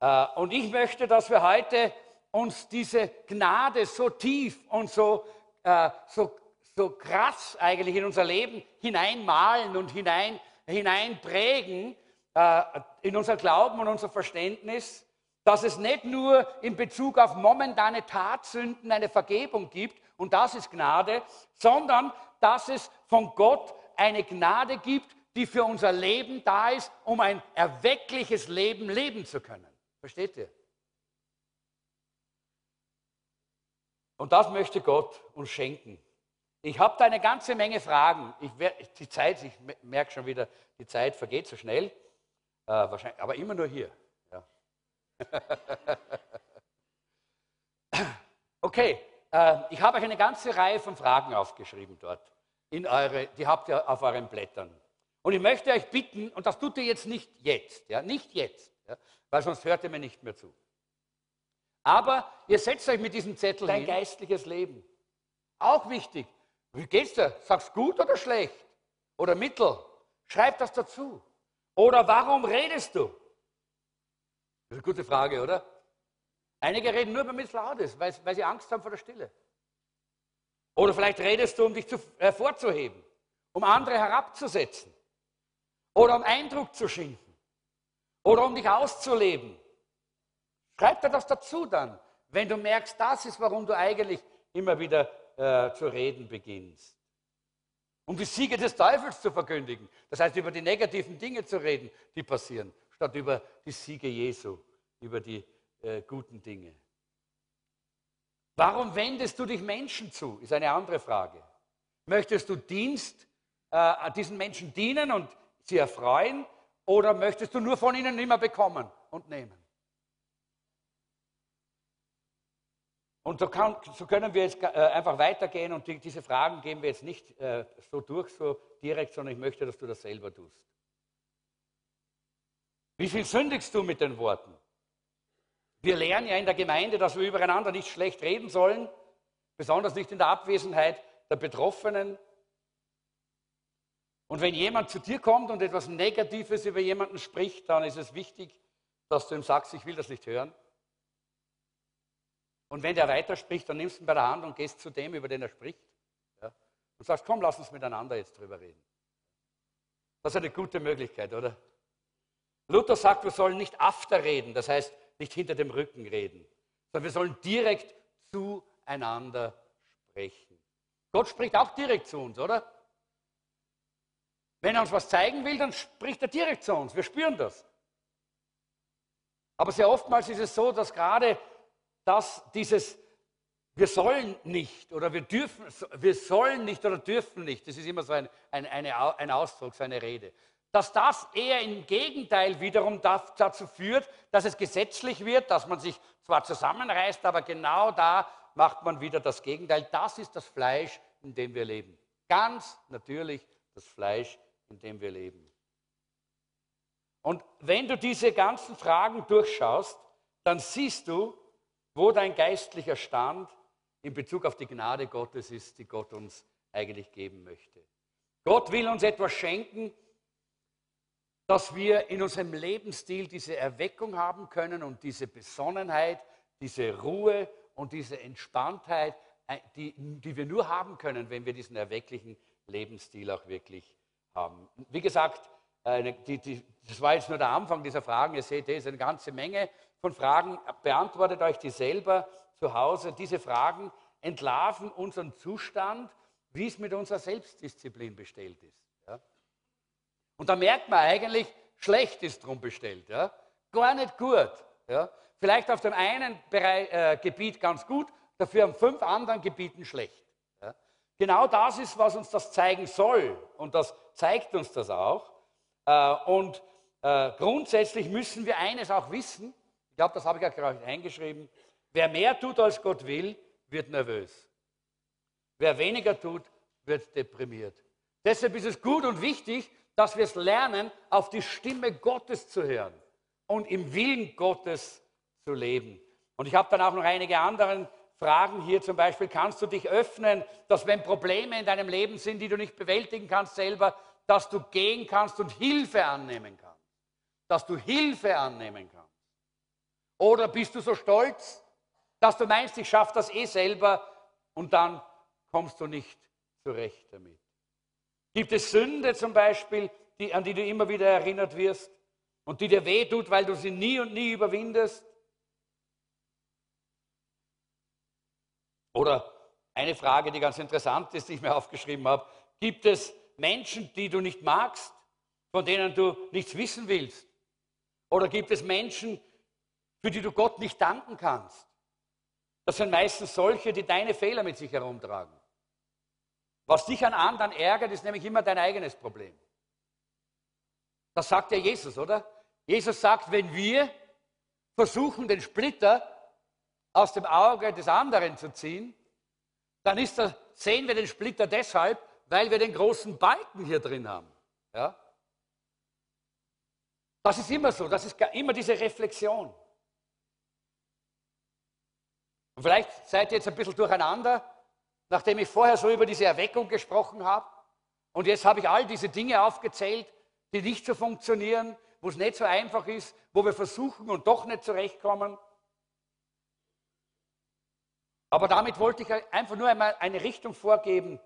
Äh, und ich möchte, dass wir heute uns diese Gnade so tief und so, äh, so, so krass eigentlich in unser Leben hineinmalen und hinein, hineinprägen, äh, in unser Glauben und unser Verständnis, dass es nicht nur in Bezug auf momentane Tatsünden eine Vergebung gibt, und das ist Gnade, sondern dass es von Gott eine Gnade gibt, die für unser Leben da ist, um ein erweckliches Leben leben zu können. Versteht ihr? Und das möchte Gott uns schenken. Ich habe da eine ganze Menge Fragen. Ich, die Zeit, ich merke schon wieder, die Zeit vergeht so schnell. Äh, wahrscheinlich, aber immer nur hier. Ja. okay, äh, ich habe euch eine ganze Reihe von Fragen aufgeschrieben dort. In eure, die habt ihr auf euren Blättern. Und ich möchte euch bitten, und das tut ihr jetzt nicht jetzt, ja, nicht jetzt, ja, weil sonst hört ihr mir nicht mehr zu. Aber ihr setzt euch mit diesem Zettel dein geistliches Leben. Auch wichtig. Wie geht's dir? Sagst gut oder schlecht? Oder mittel? Schreib das dazu. Oder warum redest du? Das ist eine gute Frage, oder? Einige reden nur, damit es laut ist, weil, weil sie Angst haben vor der Stille. Oder vielleicht redest du, um dich zu, hervorzuheben, um andere herabzusetzen. Oder um Eindruck zu schinden. Oder um dich auszuleben. Schreib dir das dazu dann, wenn du merkst, das ist, warum du eigentlich immer wieder äh, zu reden beginnst. Um die Siege des Teufels zu verkündigen. Das heißt, über die negativen Dinge zu reden, die passieren, statt über die Siege Jesu, über die äh, guten Dinge. Warum wendest du dich Menschen zu, ist eine andere Frage. Möchtest du Dienst, äh, diesen Menschen dienen und sie erfreuen oder möchtest du nur von ihnen immer bekommen und nehmen? Und so, kann, so können wir jetzt äh, einfach weitergehen und die, diese Fragen gehen wir jetzt nicht äh, so durch, so direkt, sondern ich möchte, dass du das selber tust. Wie viel sündigst du mit den Worten? Wir lernen ja in der Gemeinde, dass wir übereinander nicht schlecht reden sollen, besonders nicht in der Abwesenheit der Betroffenen. Und wenn jemand zu dir kommt und etwas Negatives über jemanden spricht, dann ist es wichtig, dass du ihm sagst, ich will das nicht hören. Und wenn der weiterspricht, dann nimmst du ihn bei der Hand und gehst zu dem, über den er spricht. Ja, und sagst, komm, lass uns miteinander jetzt drüber reden. Das ist eine gute Möglichkeit, oder? Luther sagt, wir sollen nicht after reden, das heißt, nicht hinter dem Rücken reden, sondern wir sollen direkt zueinander sprechen. Gott spricht auch direkt zu uns, oder? Wenn er uns was zeigen will, dann spricht er direkt zu uns. Wir spüren das. Aber sehr oftmals ist es so, dass gerade das, dieses wir sollen nicht oder wir dürfen, wir sollen nicht oder dürfen nicht, das ist immer so ein, ein, eine, ein Ausdruck, so eine Rede dass das eher im Gegenteil wiederum dazu führt, dass es gesetzlich wird, dass man sich zwar zusammenreißt, aber genau da macht man wieder das Gegenteil. Das ist das Fleisch, in dem wir leben. Ganz natürlich das Fleisch, in dem wir leben. Und wenn du diese ganzen Fragen durchschaust, dann siehst du, wo dein geistlicher Stand in Bezug auf die Gnade Gottes ist, die Gott uns eigentlich geben möchte. Gott will uns etwas schenken, dass wir in unserem Lebensstil diese Erweckung haben können und diese Besonnenheit, diese Ruhe und diese Entspanntheit, äh, die, die wir nur haben können, wenn wir diesen erwecklichen Lebensstil auch wirklich haben. Wie gesagt, die, die, das war jetzt nur der Anfang dieser Fragen. Ihr seht, es ist eine ganze Menge von Fragen. Beantwortet euch die selber zu Hause. Diese Fragen entlarven unseren Zustand, wie es mit unserer Selbstdisziplin bestellt ist. Ja? Und da merkt man eigentlich, schlecht ist drum bestellt. Ja? Gar nicht gut. Ja? Vielleicht auf dem einen Bereich, äh, Gebiet ganz gut, dafür an fünf anderen Gebieten schlecht. Ja? Genau das ist, was uns das zeigen soll. Und das zeigt uns das auch. Äh, und äh, grundsätzlich müssen wir eines auch wissen, glaube, das habe ich ja gerade eingeschrieben, wer mehr tut, als Gott will, wird nervös. Wer weniger tut, wird deprimiert. Deshalb ist es gut und wichtig, dass wir es lernen, auf die Stimme Gottes zu hören und im Willen Gottes zu leben. Und ich habe dann auch noch einige andere Fragen hier, zum Beispiel, kannst du dich öffnen, dass wenn Probleme in deinem Leben sind, die du nicht bewältigen kannst selber, dass du gehen kannst und Hilfe annehmen kannst. Dass du Hilfe annehmen kannst. Oder bist du so stolz, dass du meinst, ich schaffe das eh selber und dann kommst du nicht zurecht damit. Gibt es Sünde zum Beispiel, die, an die du immer wieder erinnert wirst und die dir wehtut, weil du sie nie und nie überwindest? Oder eine Frage, die ganz interessant ist, die ich mir aufgeschrieben habe. Gibt es Menschen, die du nicht magst, von denen du nichts wissen willst? Oder gibt es Menschen, für die du Gott nicht danken kannst? Das sind meistens solche, die deine Fehler mit sich herumtragen. Was dich an anderen ärgert, ist nämlich immer dein eigenes Problem. Das sagt ja Jesus, oder? Jesus sagt, wenn wir versuchen, den Splitter aus dem Auge des anderen zu ziehen, dann das, sehen wir den Splitter deshalb, weil wir den großen Balken hier drin haben. Ja? Das ist immer so, das ist immer diese Reflexion. Und vielleicht seid ihr jetzt ein bisschen durcheinander, nachdem ich vorher so über diese Erweckung gesprochen habe. Und jetzt habe ich all diese Dinge aufgezählt, die nicht so funktionieren, wo es nicht so einfach ist, wo wir versuchen und doch nicht zurechtkommen. Aber damit wollte ich einfach nur einmal eine Richtung vorgeben,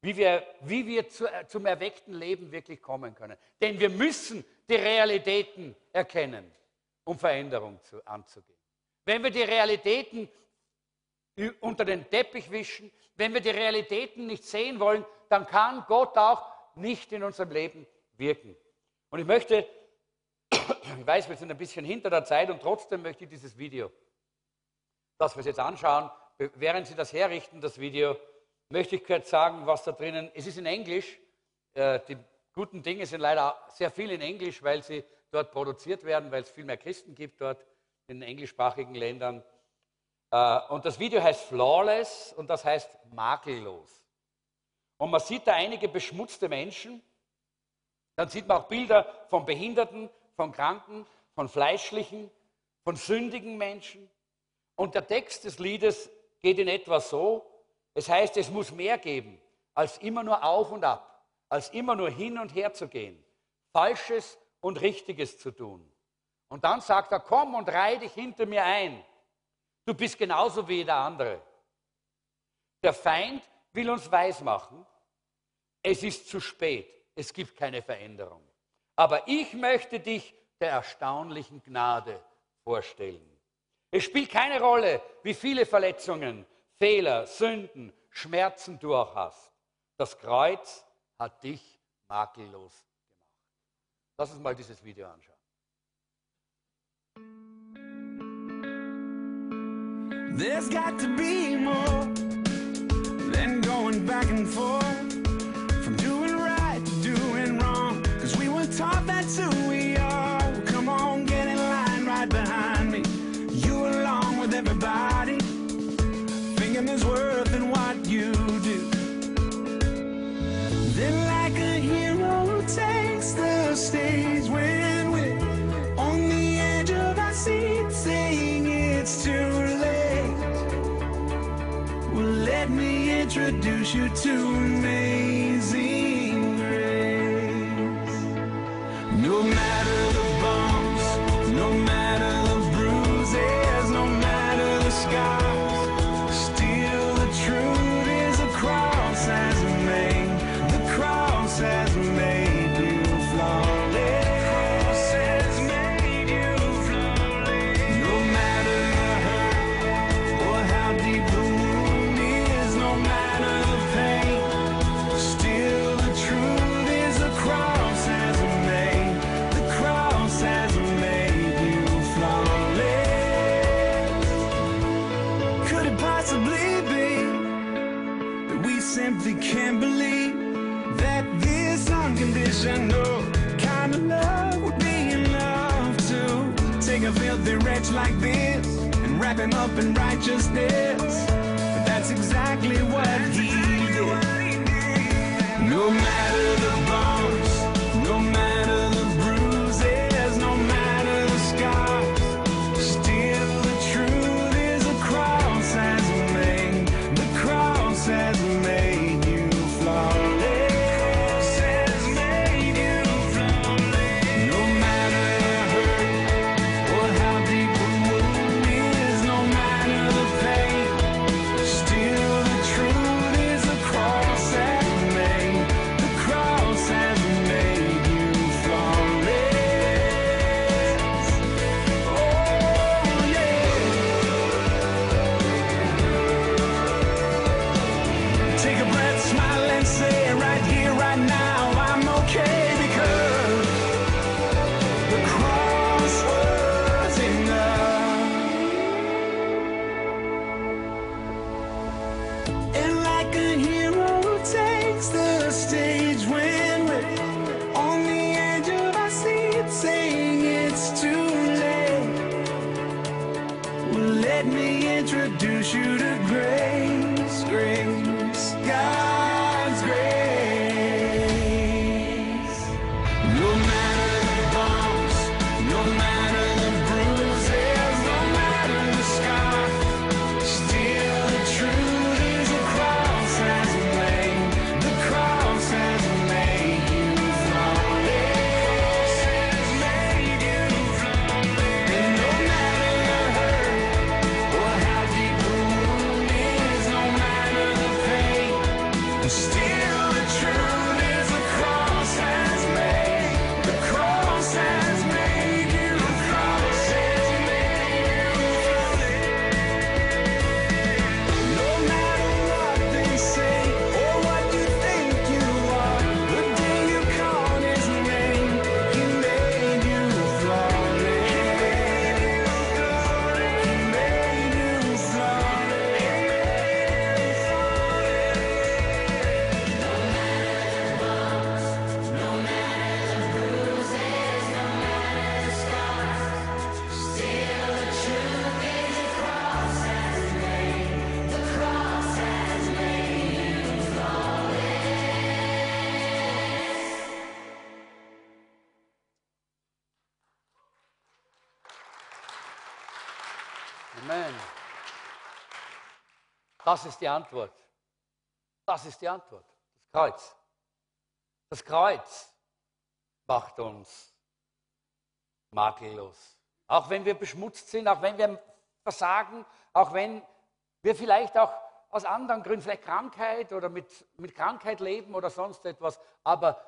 wie wir, wie wir zu, zum erweckten Leben wirklich kommen können. Denn wir müssen die Realitäten erkennen, um Veränderung zu, anzugehen. Wenn wir die Realitäten unter den Teppich wischen. Wenn wir die Realitäten nicht sehen wollen, dann kann Gott auch nicht in unserem Leben wirken. Und ich möchte, ich weiß, wir sind ein bisschen hinter der Zeit und trotzdem möchte ich dieses Video, das wir uns jetzt anschauen, während Sie das herrichten, das Video, möchte ich kurz sagen, was da drinnen, es ist in Englisch, äh, die guten Dinge sind leider sehr viel in Englisch, weil sie dort produziert werden, weil es viel mehr Christen gibt dort in englischsprachigen Ländern. Äh, und das Video heißt Flawless und das heißt makellos. Und man sieht da einige beschmutzte Menschen. Dann sieht man auch Bilder von Behinderten, von Kranken, von Fleischlichen, von sündigen Menschen. Und der Text des Liedes geht in etwa so. Es heißt, es muss mehr geben, als immer nur auf und ab, als immer nur hin und her zu gehen, Falsches und Richtiges zu tun. Und dann sagt er, komm und reih dich hinter mir ein. Du bist genauso wie jeder andere. Der Feind will uns weismachen, es ist zu spät, es gibt keine Veränderung. Aber ich möchte dich der erstaunlichen Gnade vorstellen. Es spielt keine Rolle, wie viele Verletzungen, Fehler, Sünden, Schmerzen du auch hast. Das Kreuz hat dich makellos gemacht. Lass uns mal dieses Video anschauen. There's got to be more than going back and forth you to And righteousness. Das ist die Antwort. Das ist die Antwort. Das Kreuz. Das Kreuz macht uns makellos. Auch wenn wir beschmutzt sind, auch wenn wir versagen, auch wenn wir vielleicht auch aus anderen Gründen, vielleicht Krankheit oder mit, mit Krankheit leben oder sonst etwas, aber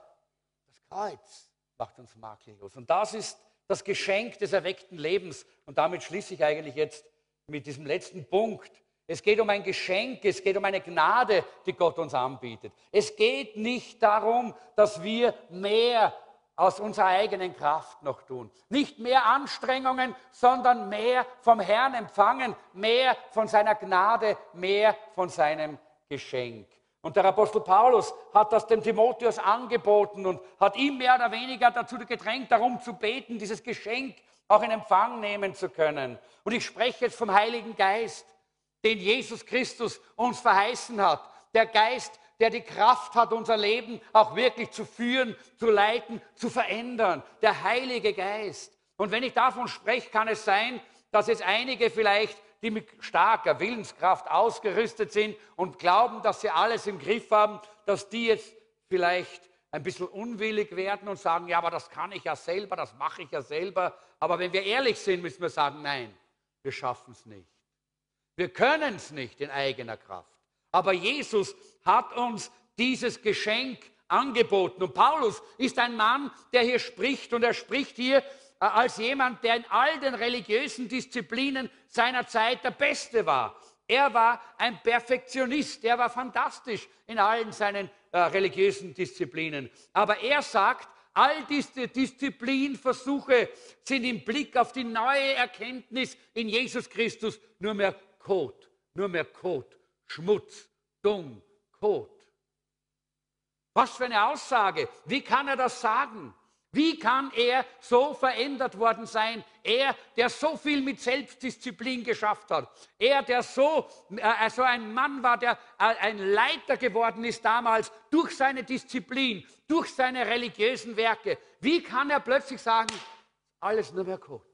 das Kreuz macht uns makellos. Und das ist das Geschenk des erweckten Lebens. Und damit schließe ich eigentlich jetzt mit diesem letzten Punkt es geht um ein Geschenk, es geht um eine Gnade, die Gott uns anbietet. Es geht nicht darum, dass wir mehr aus unserer eigenen Kraft noch tun. Nicht mehr Anstrengungen, sondern mehr vom Herrn empfangen, mehr von seiner Gnade, mehr von seinem Geschenk. Und der Apostel Paulus hat das dem Timotheus angeboten und hat ihm mehr oder weniger dazu gedrängt, darum zu beten, dieses Geschenk auch in Empfang nehmen zu können. Und ich spreche jetzt vom Heiligen Geist den Jesus Christus uns verheißen hat. Der Geist, der die Kraft hat, unser Leben auch wirklich zu führen, zu leiten, zu verändern. Der Heilige Geist. Und wenn ich davon spreche, kann es sein, dass jetzt einige vielleicht, die mit starker Willenskraft ausgerüstet sind und glauben, dass sie alles im Griff haben, dass die jetzt vielleicht ein bisschen unwillig werden und sagen, ja, aber das kann ich ja selber, das mache ich ja selber. Aber wenn wir ehrlich sind, müssen wir sagen, nein, wir schaffen es nicht. Wir können es nicht in eigener Kraft. Aber Jesus hat uns dieses Geschenk angeboten. Und Paulus ist ein Mann, der hier spricht und er spricht hier äh, als jemand, der in all den religiösen Disziplinen seiner Zeit der Beste war. Er war ein Perfektionist, er war fantastisch in allen seinen äh, religiösen Disziplinen. Aber er sagt, all diese Disziplinversuche sind im Blick auf die neue Erkenntnis in Jesus Christus nur mehr Kot, nur mehr Kot, Schmutz, dumm, Kot. Was für eine Aussage. Wie kann er das sagen? Wie kann er so verändert worden sein? Er, der so viel mit Selbstdisziplin geschafft hat. Er, der so äh, so ein Mann war, der äh, ein Leiter geworden ist damals durch seine Disziplin, durch seine religiösen Werke. Wie kann er plötzlich sagen, alles nur mehr Kot?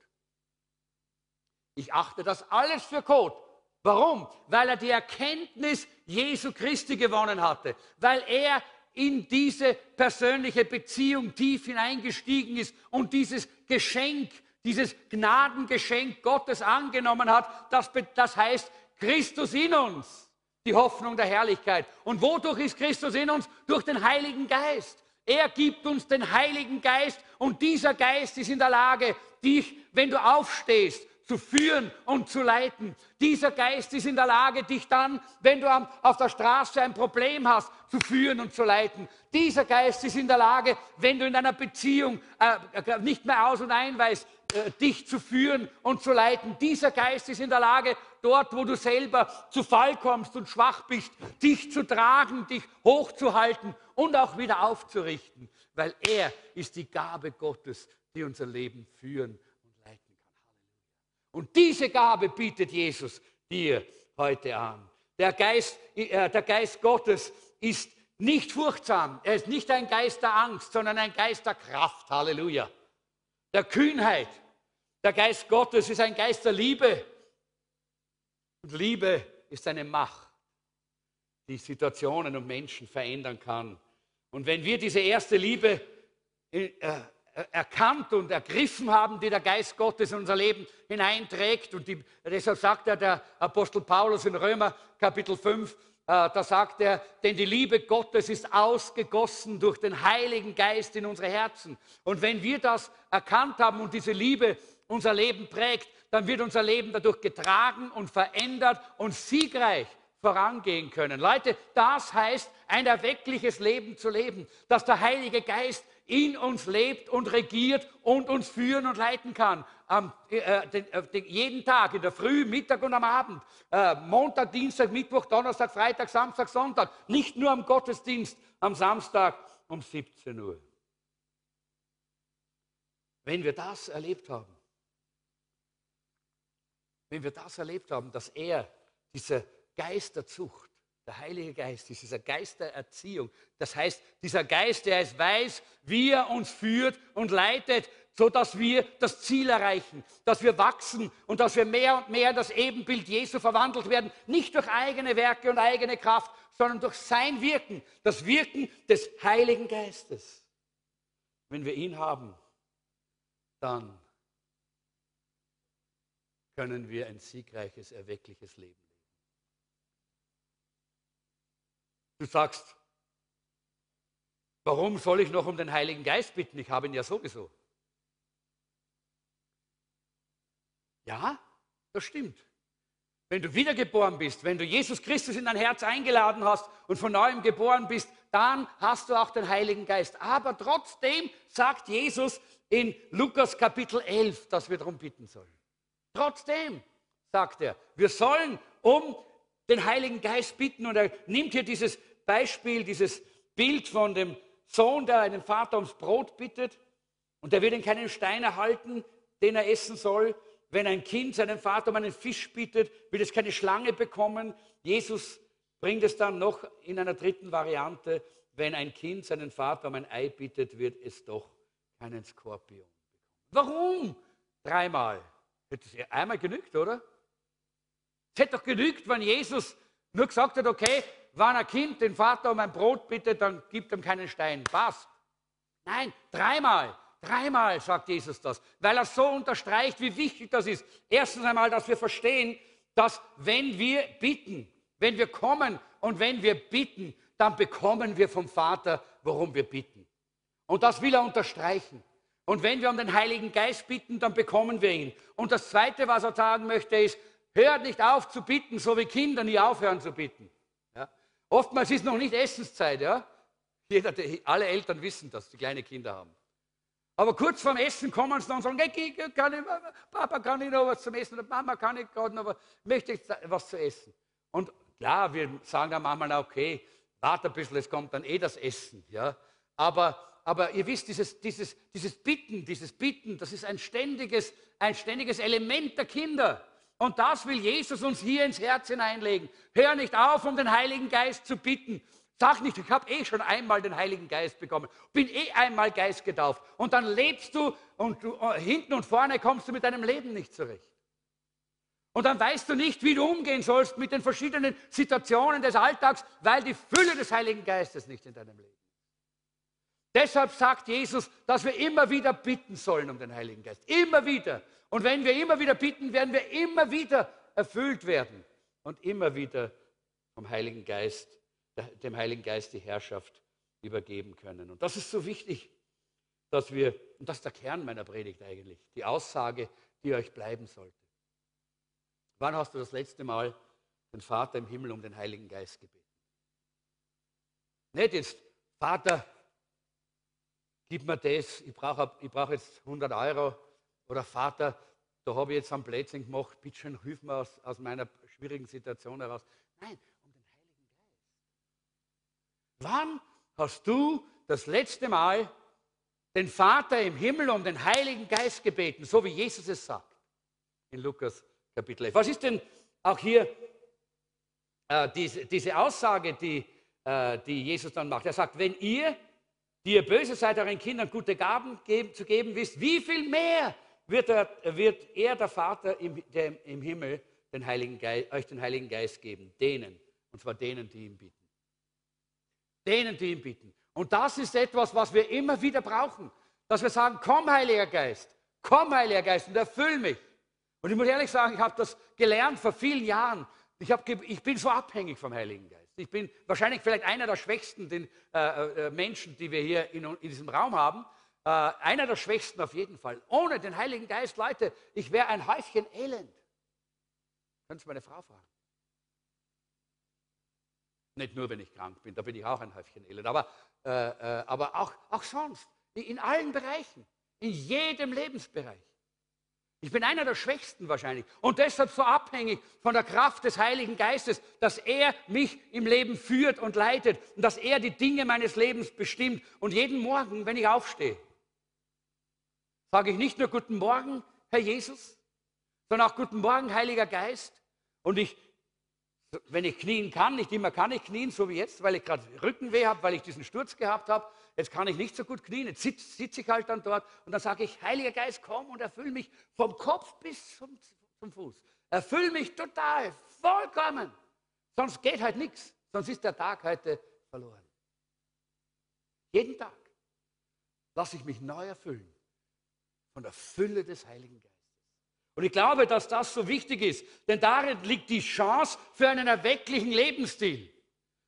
Ich achte das alles für Kot. Warum? Weil er die Erkenntnis Jesu Christi gewonnen hatte. Weil er in diese persönliche Beziehung tief hineingestiegen ist und dieses Geschenk, dieses Gnadengeschenk Gottes angenommen hat, das, das heißt Christus in uns, die Hoffnung der Herrlichkeit. Und wodurch ist Christus in uns? Durch den Heiligen Geist. Er gibt uns den Heiligen Geist und dieser Geist ist in der Lage, dich, wenn du aufstehst, zu führen und zu leiten. Dieser Geist ist in der Lage, dich dann, wenn du auf der Straße ein Problem hast, zu führen und zu leiten. Dieser Geist ist in der Lage, wenn du in einer Beziehung äh, äh, nicht mehr aus und ein weißt, äh, dich zu führen und zu leiten. Dieser Geist ist in der Lage, dort, wo du selber zu Fall kommst und schwach bist, dich zu tragen, dich hochzuhalten und auch wieder aufzurichten, weil er ist die Gabe Gottes, die unser Leben führen und diese Gabe bietet Jesus dir heute an. Der Geist, äh, der Geist Gottes ist nicht furchtsam. Er ist nicht ein Geist der Angst, sondern ein Geist der Kraft. Halleluja. Der Kühnheit. Der Geist Gottes ist ein Geist der Liebe. Und Liebe ist eine Macht, die Situationen und Menschen verändern kann. Und wenn wir diese erste Liebe äh, erkannt und ergriffen haben, die der Geist Gottes in unser Leben hineinträgt. Und die, deshalb sagt er der Apostel Paulus in Römer Kapitel 5, äh, da sagt er, denn die Liebe Gottes ist ausgegossen durch den Heiligen Geist in unsere Herzen. Und wenn wir das erkannt haben und diese Liebe unser Leben prägt, dann wird unser Leben dadurch getragen und verändert und siegreich vorangehen können. Leute, das heißt, ein erweckliches Leben zu leben, dass der Heilige Geist in uns lebt und regiert und uns führen und leiten kann. Am, äh, den, äh, den, jeden Tag, in der Früh, Mittag und am Abend. Äh, Montag, Dienstag, Mittwoch, Donnerstag, Freitag, Samstag, Sonntag. Nicht nur am Gottesdienst am Samstag um 17 Uhr. Wenn wir das erlebt haben, wenn wir das erlebt haben, dass er, dieser Geist der Heilige Geist ist dieser Geist der Erziehung. Das heißt, dieser Geist, der es weiß, wie er uns führt und leitet, so dass wir das Ziel erreichen, dass wir wachsen und dass wir mehr und mehr in das Ebenbild Jesu verwandelt werden, nicht durch eigene Werke und eigene Kraft, sondern durch sein Wirken, das Wirken des Heiligen Geistes. Wenn wir ihn haben, dann können wir ein siegreiches, erweckliches Leben Du sagst, warum soll ich noch um den Heiligen Geist bitten? Ich habe ihn ja sowieso. Ja, das stimmt. Wenn du wiedergeboren bist, wenn du Jesus Christus in dein Herz eingeladen hast und von neuem geboren bist, dann hast du auch den Heiligen Geist. Aber trotzdem sagt Jesus in Lukas Kapitel 11, dass wir darum bitten sollen. Trotzdem, sagt er, wir sollen um den Heiligen Geist bitten und er nimmt hier dieses Beispiel, dieses Bild von dem Sohn, der einen Vater ums Brot bittet und der wird ihn keinen Stein erhalten, den er essen soll. Wenn ein Kind seinen Vater um einen Fisch bittet, wird es keine Schlange bekommen. Jesus bringt es dann noch in einer dritten Variante. Wenn ein Kind seinen Vater um ein Ei bittet, wird es doch keinen Skorpion bekommen. Warum? Dreimal Hätte es einmal genügt, oder? Es hätte doch genügt, wenn Jesus nur gesagt hat, okay, wenn ein Kind den Vater um ein Brot bittet, dann gibt ihm keinen Stein. Passt. Nein, dreimal. Dreimal sagt Jesus das, weil er so unterstreicht, wie wichtig das ist. Erstens einmal, dass wir verstehen, dass wenn wir bitten, wenn wir kommen und wenn wir bitten, dann bekommen wir vom Vater, worum wir bitten. Und das will er unterstreichen. Und wenn wir um den Heiligen Geist bitten, dann bekommen wir ihn. Und das Zweite, was er sagen möchte, ist, hört nicht auf zu bitten, so wie Kinder nie aufhören zu bitten. Oftmals ist noch nicht Essenszeit. Ja? Jeder, alle Eltern wissen das, die kleine Kinder haben. Aber kurz vorm Essen kommen sie dann und sagen, hey, kann ich, Papa, kann ich noch was zum Essen? Oder Mama, kann ich gerade noch was, möchte ich was zu essen? Und klar, wir sagen dann manchmal, okay, warte ein bisschen, es kommt dann eh das Essen. Ja? Aber, aber ihr wisst, dieses, dieses, dieses Bitten, dieses Bitten, das ist ein ständiges, ein ständiges Element der Kinder. Und das will Jesus uns hier ins Herz hineinlegen. Hör nicht auf, um den Heiligen Geist zu bitten. Sag nicht, ich habe eh schon einmal den Heiligen Geist bekommen, bin eh einmal Geist getauft. Und dann lebst du und du, äh, hinten und vorne kommst du mit deinem Leben nicht zurecht. Und dann weißt du nicht, wie du umgehen sollst mit den verschiedenen Situationen des Alltags, weil die Fülle des Heiligen Geistes nicht in deinem Leben ist. Deshalb sagt Jesus, dass wir immer wieder bitten sollen um den Heiligen Geist. Immer wieder. Und wenn wir immer wieder bitten, werden wir immer wieder erfüllt werden und immer wieder vom Heiligen Geist dem Heiligen Geist die Herrschaft übergeben können. Und das ist so wichtig, dass wir, und das ist der Kern meiner Predigt eigentlich, die Aussage, die euch bleiben sollte. Wann hast du das letzte Mal den Vater im Himmel um den Heiligen Geist gebeten? Nicht jetzt, Vater, gib mir das, ich brauche ich brauch jetzt 100 Euro. Oder Vater, da habe ich jetzt einen Blödsinn gemacht, bitte schön, hilf mir aus, aus meiner schwierigen Situation heraus. Nein, Wann hast du das letzte Mal den Vater im Himmel um den Heiligen Geist gebeten, so wie Jesus es sagt in Lukas Kapitel 11? Was ist denn auch hier äh, diese, diese, Aussage, die, äh, die Jesus dann macht? Er sagt, wenn ihr, die ihr böse seid, euren Kindern gute Gaben geben, zu geben wisst, wie viel mehr wird er, wird er der Vater im, der, im Himmel, den Heiligen Geist, euch den Heiligen Geist geben? Denen, und zwar denen, die ihn bitten. Denen, die ihn bitten. Und das ist etwas, was wir immer wieder brauchen. Dass wir sagen, komm, Heiliger Geist, komm, Heiliger Geist, und erfüll mich. Und ich muss ehrlich sagen, ich habe das gelernt vor vielen Jahren. Ich, hab, ich bin so abhängig vom Heiligen Geist. Ich bin wahrscheinlich vielleicht einer der schwächsten den, äh, äh, Menschen, die wir hier in, in diesem Raum haben. Äh, einer der schwächsten auf jeden Fall. Ohne den Heiligen Geist, Leute, ich wäre ein Häufchen Elend. Können Sie meine Frau fragen? Nicht nur, wenn ich krank bin, da bin ich auch ein Häufchen elend, aber, äh, äh, aber auch, auch sonst, in allen Bereichen, in jedem Lebensbereich. Ich bin einer der Schwächsten wahrscheinlich und deshalb so abhängig von der Kraft des Heiligen Geistes, dass er mich im Leben führt und leitet und dass er die Dinge meines Lebens bestimmt. Und jeden Morgen, wenn ich aufstehe, sage ich nicht nur Guten Morgen, Herr Jesus, sondern auch Guten Morgen, Heiliger Geist. Und ich wenn ich knien kann, nicht immer kann ich knien, so wie jetzt, weil ich gerade Rückenweh habe, weil ich diesen Sturz gehabt habe. Jetzt kann ich nicht so gut knien, jetzt sitze sitz ich halt dann dort und dann sage ich, Heiliger Geist, komm und erfüll mich vom Kopf bis zum, zum Fuß. Erfüll mich total, vollkommen. Sonst geht halt nichts, sonst ist der Tag heute verloren. Jeden Tag lasse ich mich neu erfüllen von der Fülle des Heiligen Geistes. Und ich glaube, dass das so wichtig ist, denn darin liegt die Chance für einen erwecklichen Lebensstil.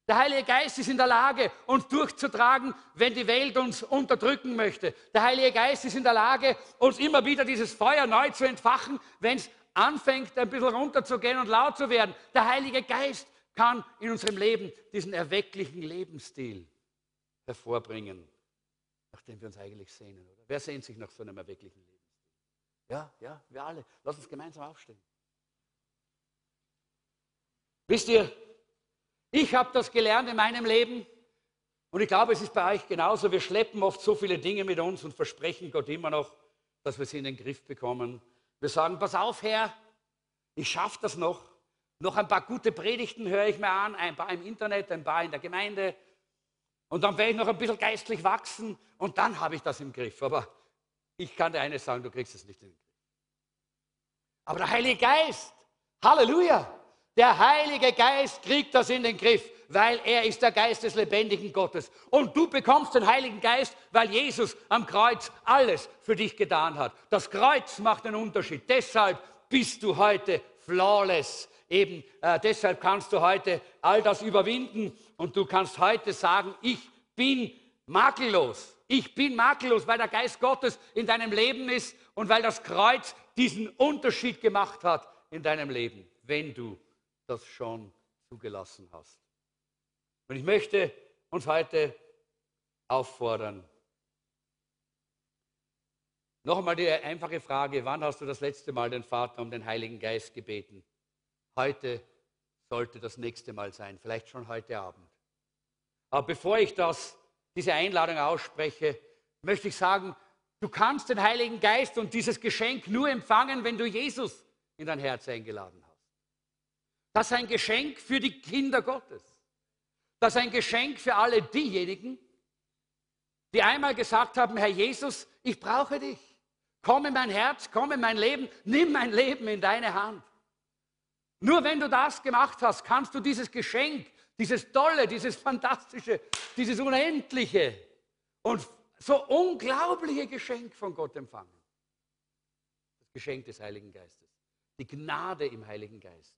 Der Heilige Geist ist in der Lage, uns durchzutragen, wenn die Welt uns unterdrücken möchte. Der Heilige Geist ist in der Lage, uns immer wieder dieses Feuer neu zu entfachen, wenn es anfängt, ein bisschen runterzugehen und laut zu werden. Der Heilige Geist kann in unserem Leben diesen erwecklichen Lebensstil hervorbringen, nach dem wir uns eigentlich sehnen. Oder? Wer sehnt sich nach so einem erwecklichen Leben? Ja, ja, wir alle. Lass uns gemeinsam aufstehen. Wisst ihr, ich habe das gelernt in meinem Leben und ich glaube, es ist bei euch genauso. Wir schleppen oft so viele Dinge mit uns und versprechen Gott immer noch, dass wir sie in den Griff bekommen. Wir sagen, pass auf, Herr, ich schaffe das noch. Noch ein paar gute Predigten höre ich mir an, ein paar im Internet, ein paar in der Gemeinde. Und dann werde ich noch ein bisschen geistlich wachsen und dann habe ich das im Griff. Aber ich kann dir eines sagen, du kriegst es nicht in den Griff. Aber der Heilige Geist, Halleluja, der Heilige Geist kriegt das in den Griff, weil er ist der Geist des lebendigen Gottes. Und du bekommst den Heiligen Geist, weil Jesus am Kreuz alles für dich getan hat. Das Kreuz macht einen Unterschied. Deshalb bist du heute flawless. Eben äh, deshalb kannst du heute all das überwinden und du kannst heute sagen, ich bin makellos. Ich bin makellos, weil der Geist Gottes in deinem Leben ist und weil das Kreuz diesen Unterschied gemacht hat in deinem Leben, wenn du das schon zugelassen hast. Und ich möchte uns heute auffordern. Noch einmal die einfache Frage, wann hast du das letzte Mal den Vater um den Heiligen Geist gebeten? Heute sollte das nächste Mal sein, vielleicht schon heute Abend. Aber bevor ich das, diese Einladung ausspreche, möchte ich sagen, du kannst den Heiligen Geist und dieses Geschenk nur empfangen, wenn du Jesus in dein Herz eingeladen hast. Das ist ein Geschenk für die Kinder Gottes. Das ist ein Geschenk für alle diejenigen, die einmal gesagt haben, Herr Jesus, ich brauche dich. Komm in mein Herz, komm in mein Leben, nimm mein Leben in deine Hand. Nur wenn du das gemacht hast, kannst du dieses Geschenk, dieses tolle, dieses fantastische, dieses unendliche und so unglaubliche Geschenk von Gott empfangen. Das Geschenk des Heiligen Geistes. Die Gnade im Heiligen Geist.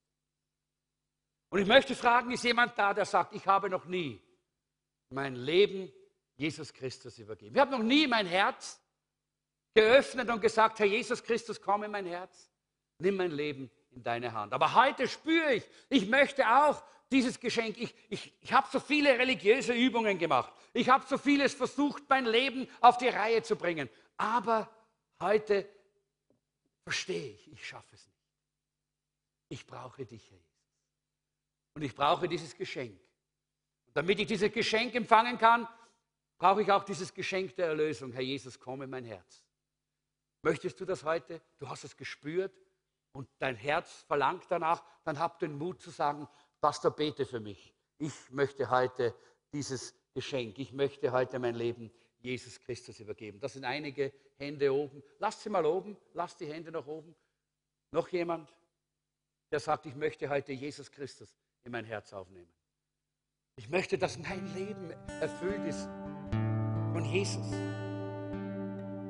Und ich möchte fragen, ist jemand da, der sagt, ich habe noch nie mein Leben Jesus Christus übergeben. Ich habe noch nie mein Herz geöffnet und gesagt, Herr Jesus Christus, komm in mein Herz, nimm mein Leben in deine Hand. Aber heute spüre ich, ich möchte auch dieses Geschenk. Ich, ich, ich habe so viele religiöse Übungen gemacht. Ich habe so vieles versucht, mein Leben auf die Reihe zu bringen. Aber heute verstehe ich, ich schaffe es nicht. Ich brauche dich, Herr Jesus. Und ich brauche dieses Geschenk. Und damit ich dieses Geschenk empfangen kann, brauche ich auch dieses Geschenk der Erlösung. Herr Jesus, komm in mein Herz. Möchtest du das heute? Du hast es gespürt und dein Herz verlangt danach, dann hab den Mut zu sagen, Pastor, bete für mich. Ich möchte heute dieses Geschenk, ich möchte heute mein Leben Jesus Christus übergeben. Das sind einige Hände oben. Lasst sie mal oben, lasst die Hände noch oben. Noch jemand, der sagt, ich möchte heute Jesus Christus in mein Herz aufnehmen. Ich möchte, dass mein Leben erfüllt ist von Jesus.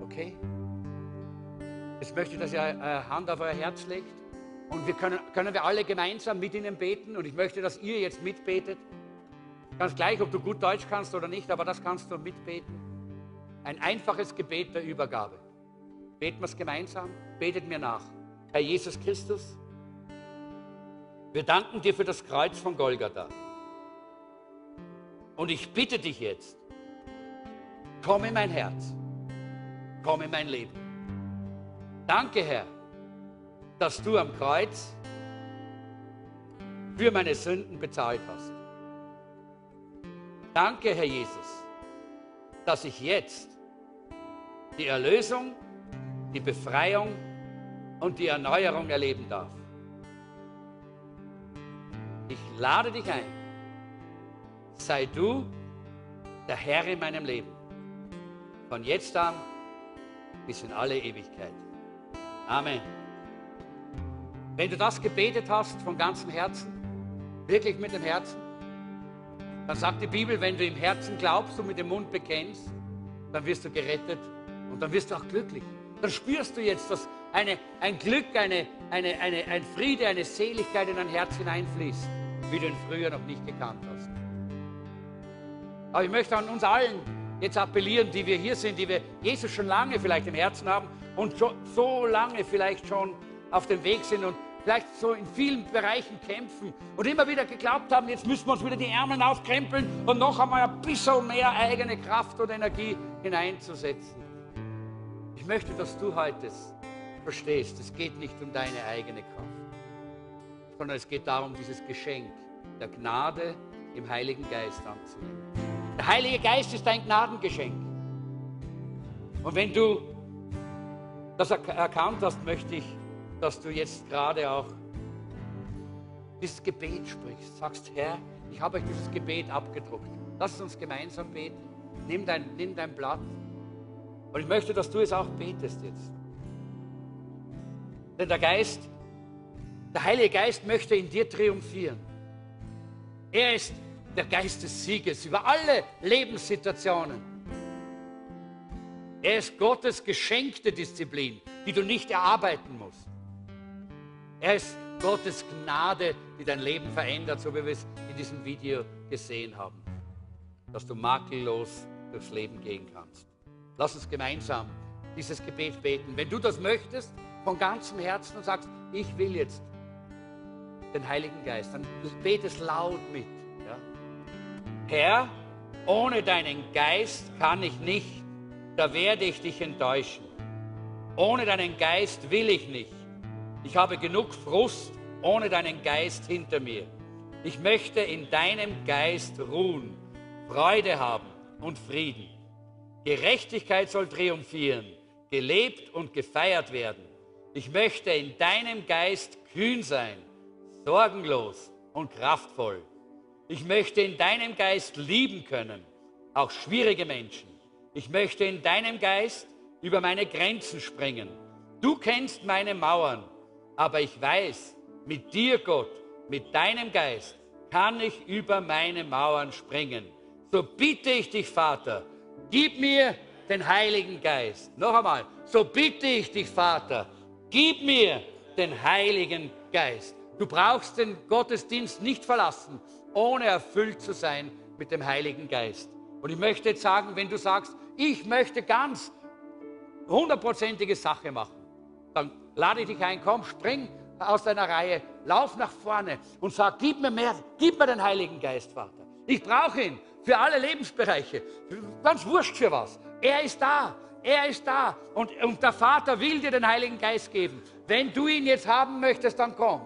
Okay? Jetzt möchte ich, dass ihr eine Hand auf euer Herz legt und wir können, können wir alle gemeinsam mit ihnen beten und ich möchte, dass ihr jetzt mitbetet. Ganz gleich, ob du gut Deutsch kannst oder nicht, aber das kannst du mitbeten. Ein einfaches Gebet der Übergabe. Beten wir es gemeinsam, betet mir nach. Herr Jesus Christus, wir danken dir für das Kreuz von Golgatha. Und ich bitte dich jetzt, komm in mein Herz, komm in mein Leben. Danke, Herr, dass du am Kreuz für meine Sünden bezahlt hast. Danke, Herr Jesus, dass ich jetzt die Erlösung, die Befreiung und die Erneuerung erleben darf. Ich lade dich ein. Sei du der Herr in meinem Leben. Von jetzt an bis in alle Ewigkeit. Amen. Wenn du das gebetet hast von ganzem Herzen, wirklich mit dem Herzen, dann sagt die Bibel, wenn du im Herzen glaubst und mit dem Mund bekennst, dann wirst du gerettet und dann wirst du auch glücklich. Dann spürst du jetzt, dass eine, ein Glück, eine, eine, eine, ein Friede, eine Seligkeit in dein Herz hineinfließt, wie du ihn früher noch nicht gekannt hast. Aber ich möchte an uns allen jetzt appellieren, die wir hier sind, die wir Jesus schon lange vielleicht im Herzen haben und so, so lange vielleicht schon auf dem Weg sind und vielleicht so in vielen Bereichen kämpfen und immer wieder geglaubt haben, jetzt müssen wir uns wieder die Ärmel aufkrempeln und noch einmal ein bisschen mehr eigene Kraft und Energie hineinzusetzen. Ich möchte, dass du heute verstehst, es geht nicht um deine eigene Kraft, sondern es geht darum, dieses Geschenk der Gnade im Heiligen Geist anzunehmen. Der Heilige Geist ist dein Gnadengeschenk. Und wenn du das erkannt hast, möchte ich, dass du jetzt gerade auch dieses Gebet sprichst. Sagst, Herr, ich habe euch dieses Gebet abgedruckt. Lass uns gemeinsam beten. Nimm dein, nimm dein Blatt. Und ich möchte, dass du es auch betest jetzt. Denn der Geist, der Heilige Geist möchte in dir triumphieren. Er ist der Geist des Sieges über alle Lebenssituationen. Er ist Gottes geschenkte Disziplin, die du nicht erarbeiten musst. Er ist Gottes Gnade, die dein Leben verändert, so wie wir es in diesem Video gesehen haben. Dass du makellos durchs Leben gehen kannst. Lass uns gemeinsam dieses Gebet beten. Wenn du das möchtest, von ganzem Herzen und sagst, ich will jetzt den Heiligen Geist, dann betest laut mit. Ja? Herr, ohne deinen Geist kann ich nicht, da werde ich dich enttäuschen. Ohne deinen Geist will ich nicht. Ich habe genug Frust ohne deinen Geist hinter mir. Ich möchte in deinem Geist ruhen, Freude haben und Frieden. Gerechtigkeit soll triumphieren, gelebt und gefeiert werden. Ich möchte in deinem Geist kühn sein, sorgenlos und kraftvoll. Ich möchte in deinem Geist lieben können, auch schwierige Menschen. Ich möchte in deinem Geist über meine Grenzen springen. Du kennst meine Mauern, aber ich weiß, mit dir, Gott, mit deinem Geist, kann ich über meine Mauern springen. So bitte ich dich, Vater, gib mir den Heiligen Geist. Noch einmal, so bitte ich dich, Vater, gib mir den Heiligen Geist. Du brauchst den Gottesdienst nicht verlassen, ohne erfüllt zu sein mit dem Heiligen Geist. Und ich möchte jetzt sagen, wenn du sagst, ich möchte ganz hundertprozentige Sache machen, dann lade ich dich ein, komm, spring aus deiner Reihe, lauf nach vorne und sag, gib mir mehr, gib mir den Heiligen Geist, Vater. Ich brauche ihn für alle Lebensbereiche, ganz wurscht für was. Er ist da, er ist da und, und der Vater will dir den Heiligen Geist geben. Wenn du ihn jetzt haben möchtest, dann komm.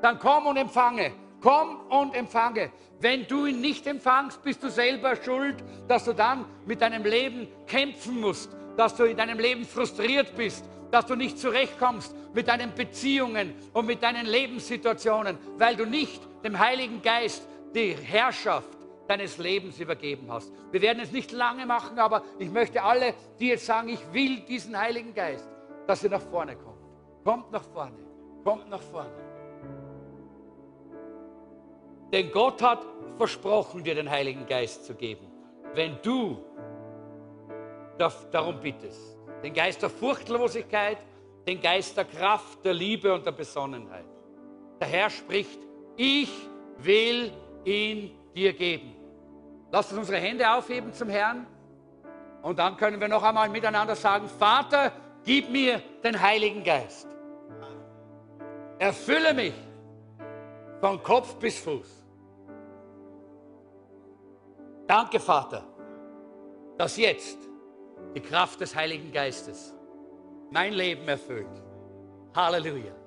Dann komm und empfange. Komm und empfange. Wenn du ihn nicht empfangst, bist du selber schuld, dass du dann mit deinem Leben kämpfen musst, dass du in deinem Leben frustriert bist, dass du nicht zurechtkommst mit deinen Beziehungen und mit deinen Lebenssituationen, weil du nicht dem Heiligen Geist die Herrschaft deines Lebens übergeben hast. Wir werden es nicht lange machen, aber ich möchte alle, die jetzt sagen, ich will diesen Heiligen Geist, dass ihr nach vorne kommt. Kommt nach vorne, kommt nach vorne. Denn Gott hat versprochen, dir den Heiligen Geist zu geben, wenn du darum bittest den Geist der Furchtlosigkeit, den Geist der Kraft, der Liebe und der Besonnenheit. Der Herr spricht, ich will ihn dir geben. Lasst uns unsere Hände aufheben zum Herrn und dann können wir noch einmal miteinander sagen, Vater, gib mir den Heiligen Geist. Erfülle mich von Kopf bis Fuß. Danke, Vater, dass jetzt die Kraft des Heiligen Geistes mein Leben erfüllt. Halleluja.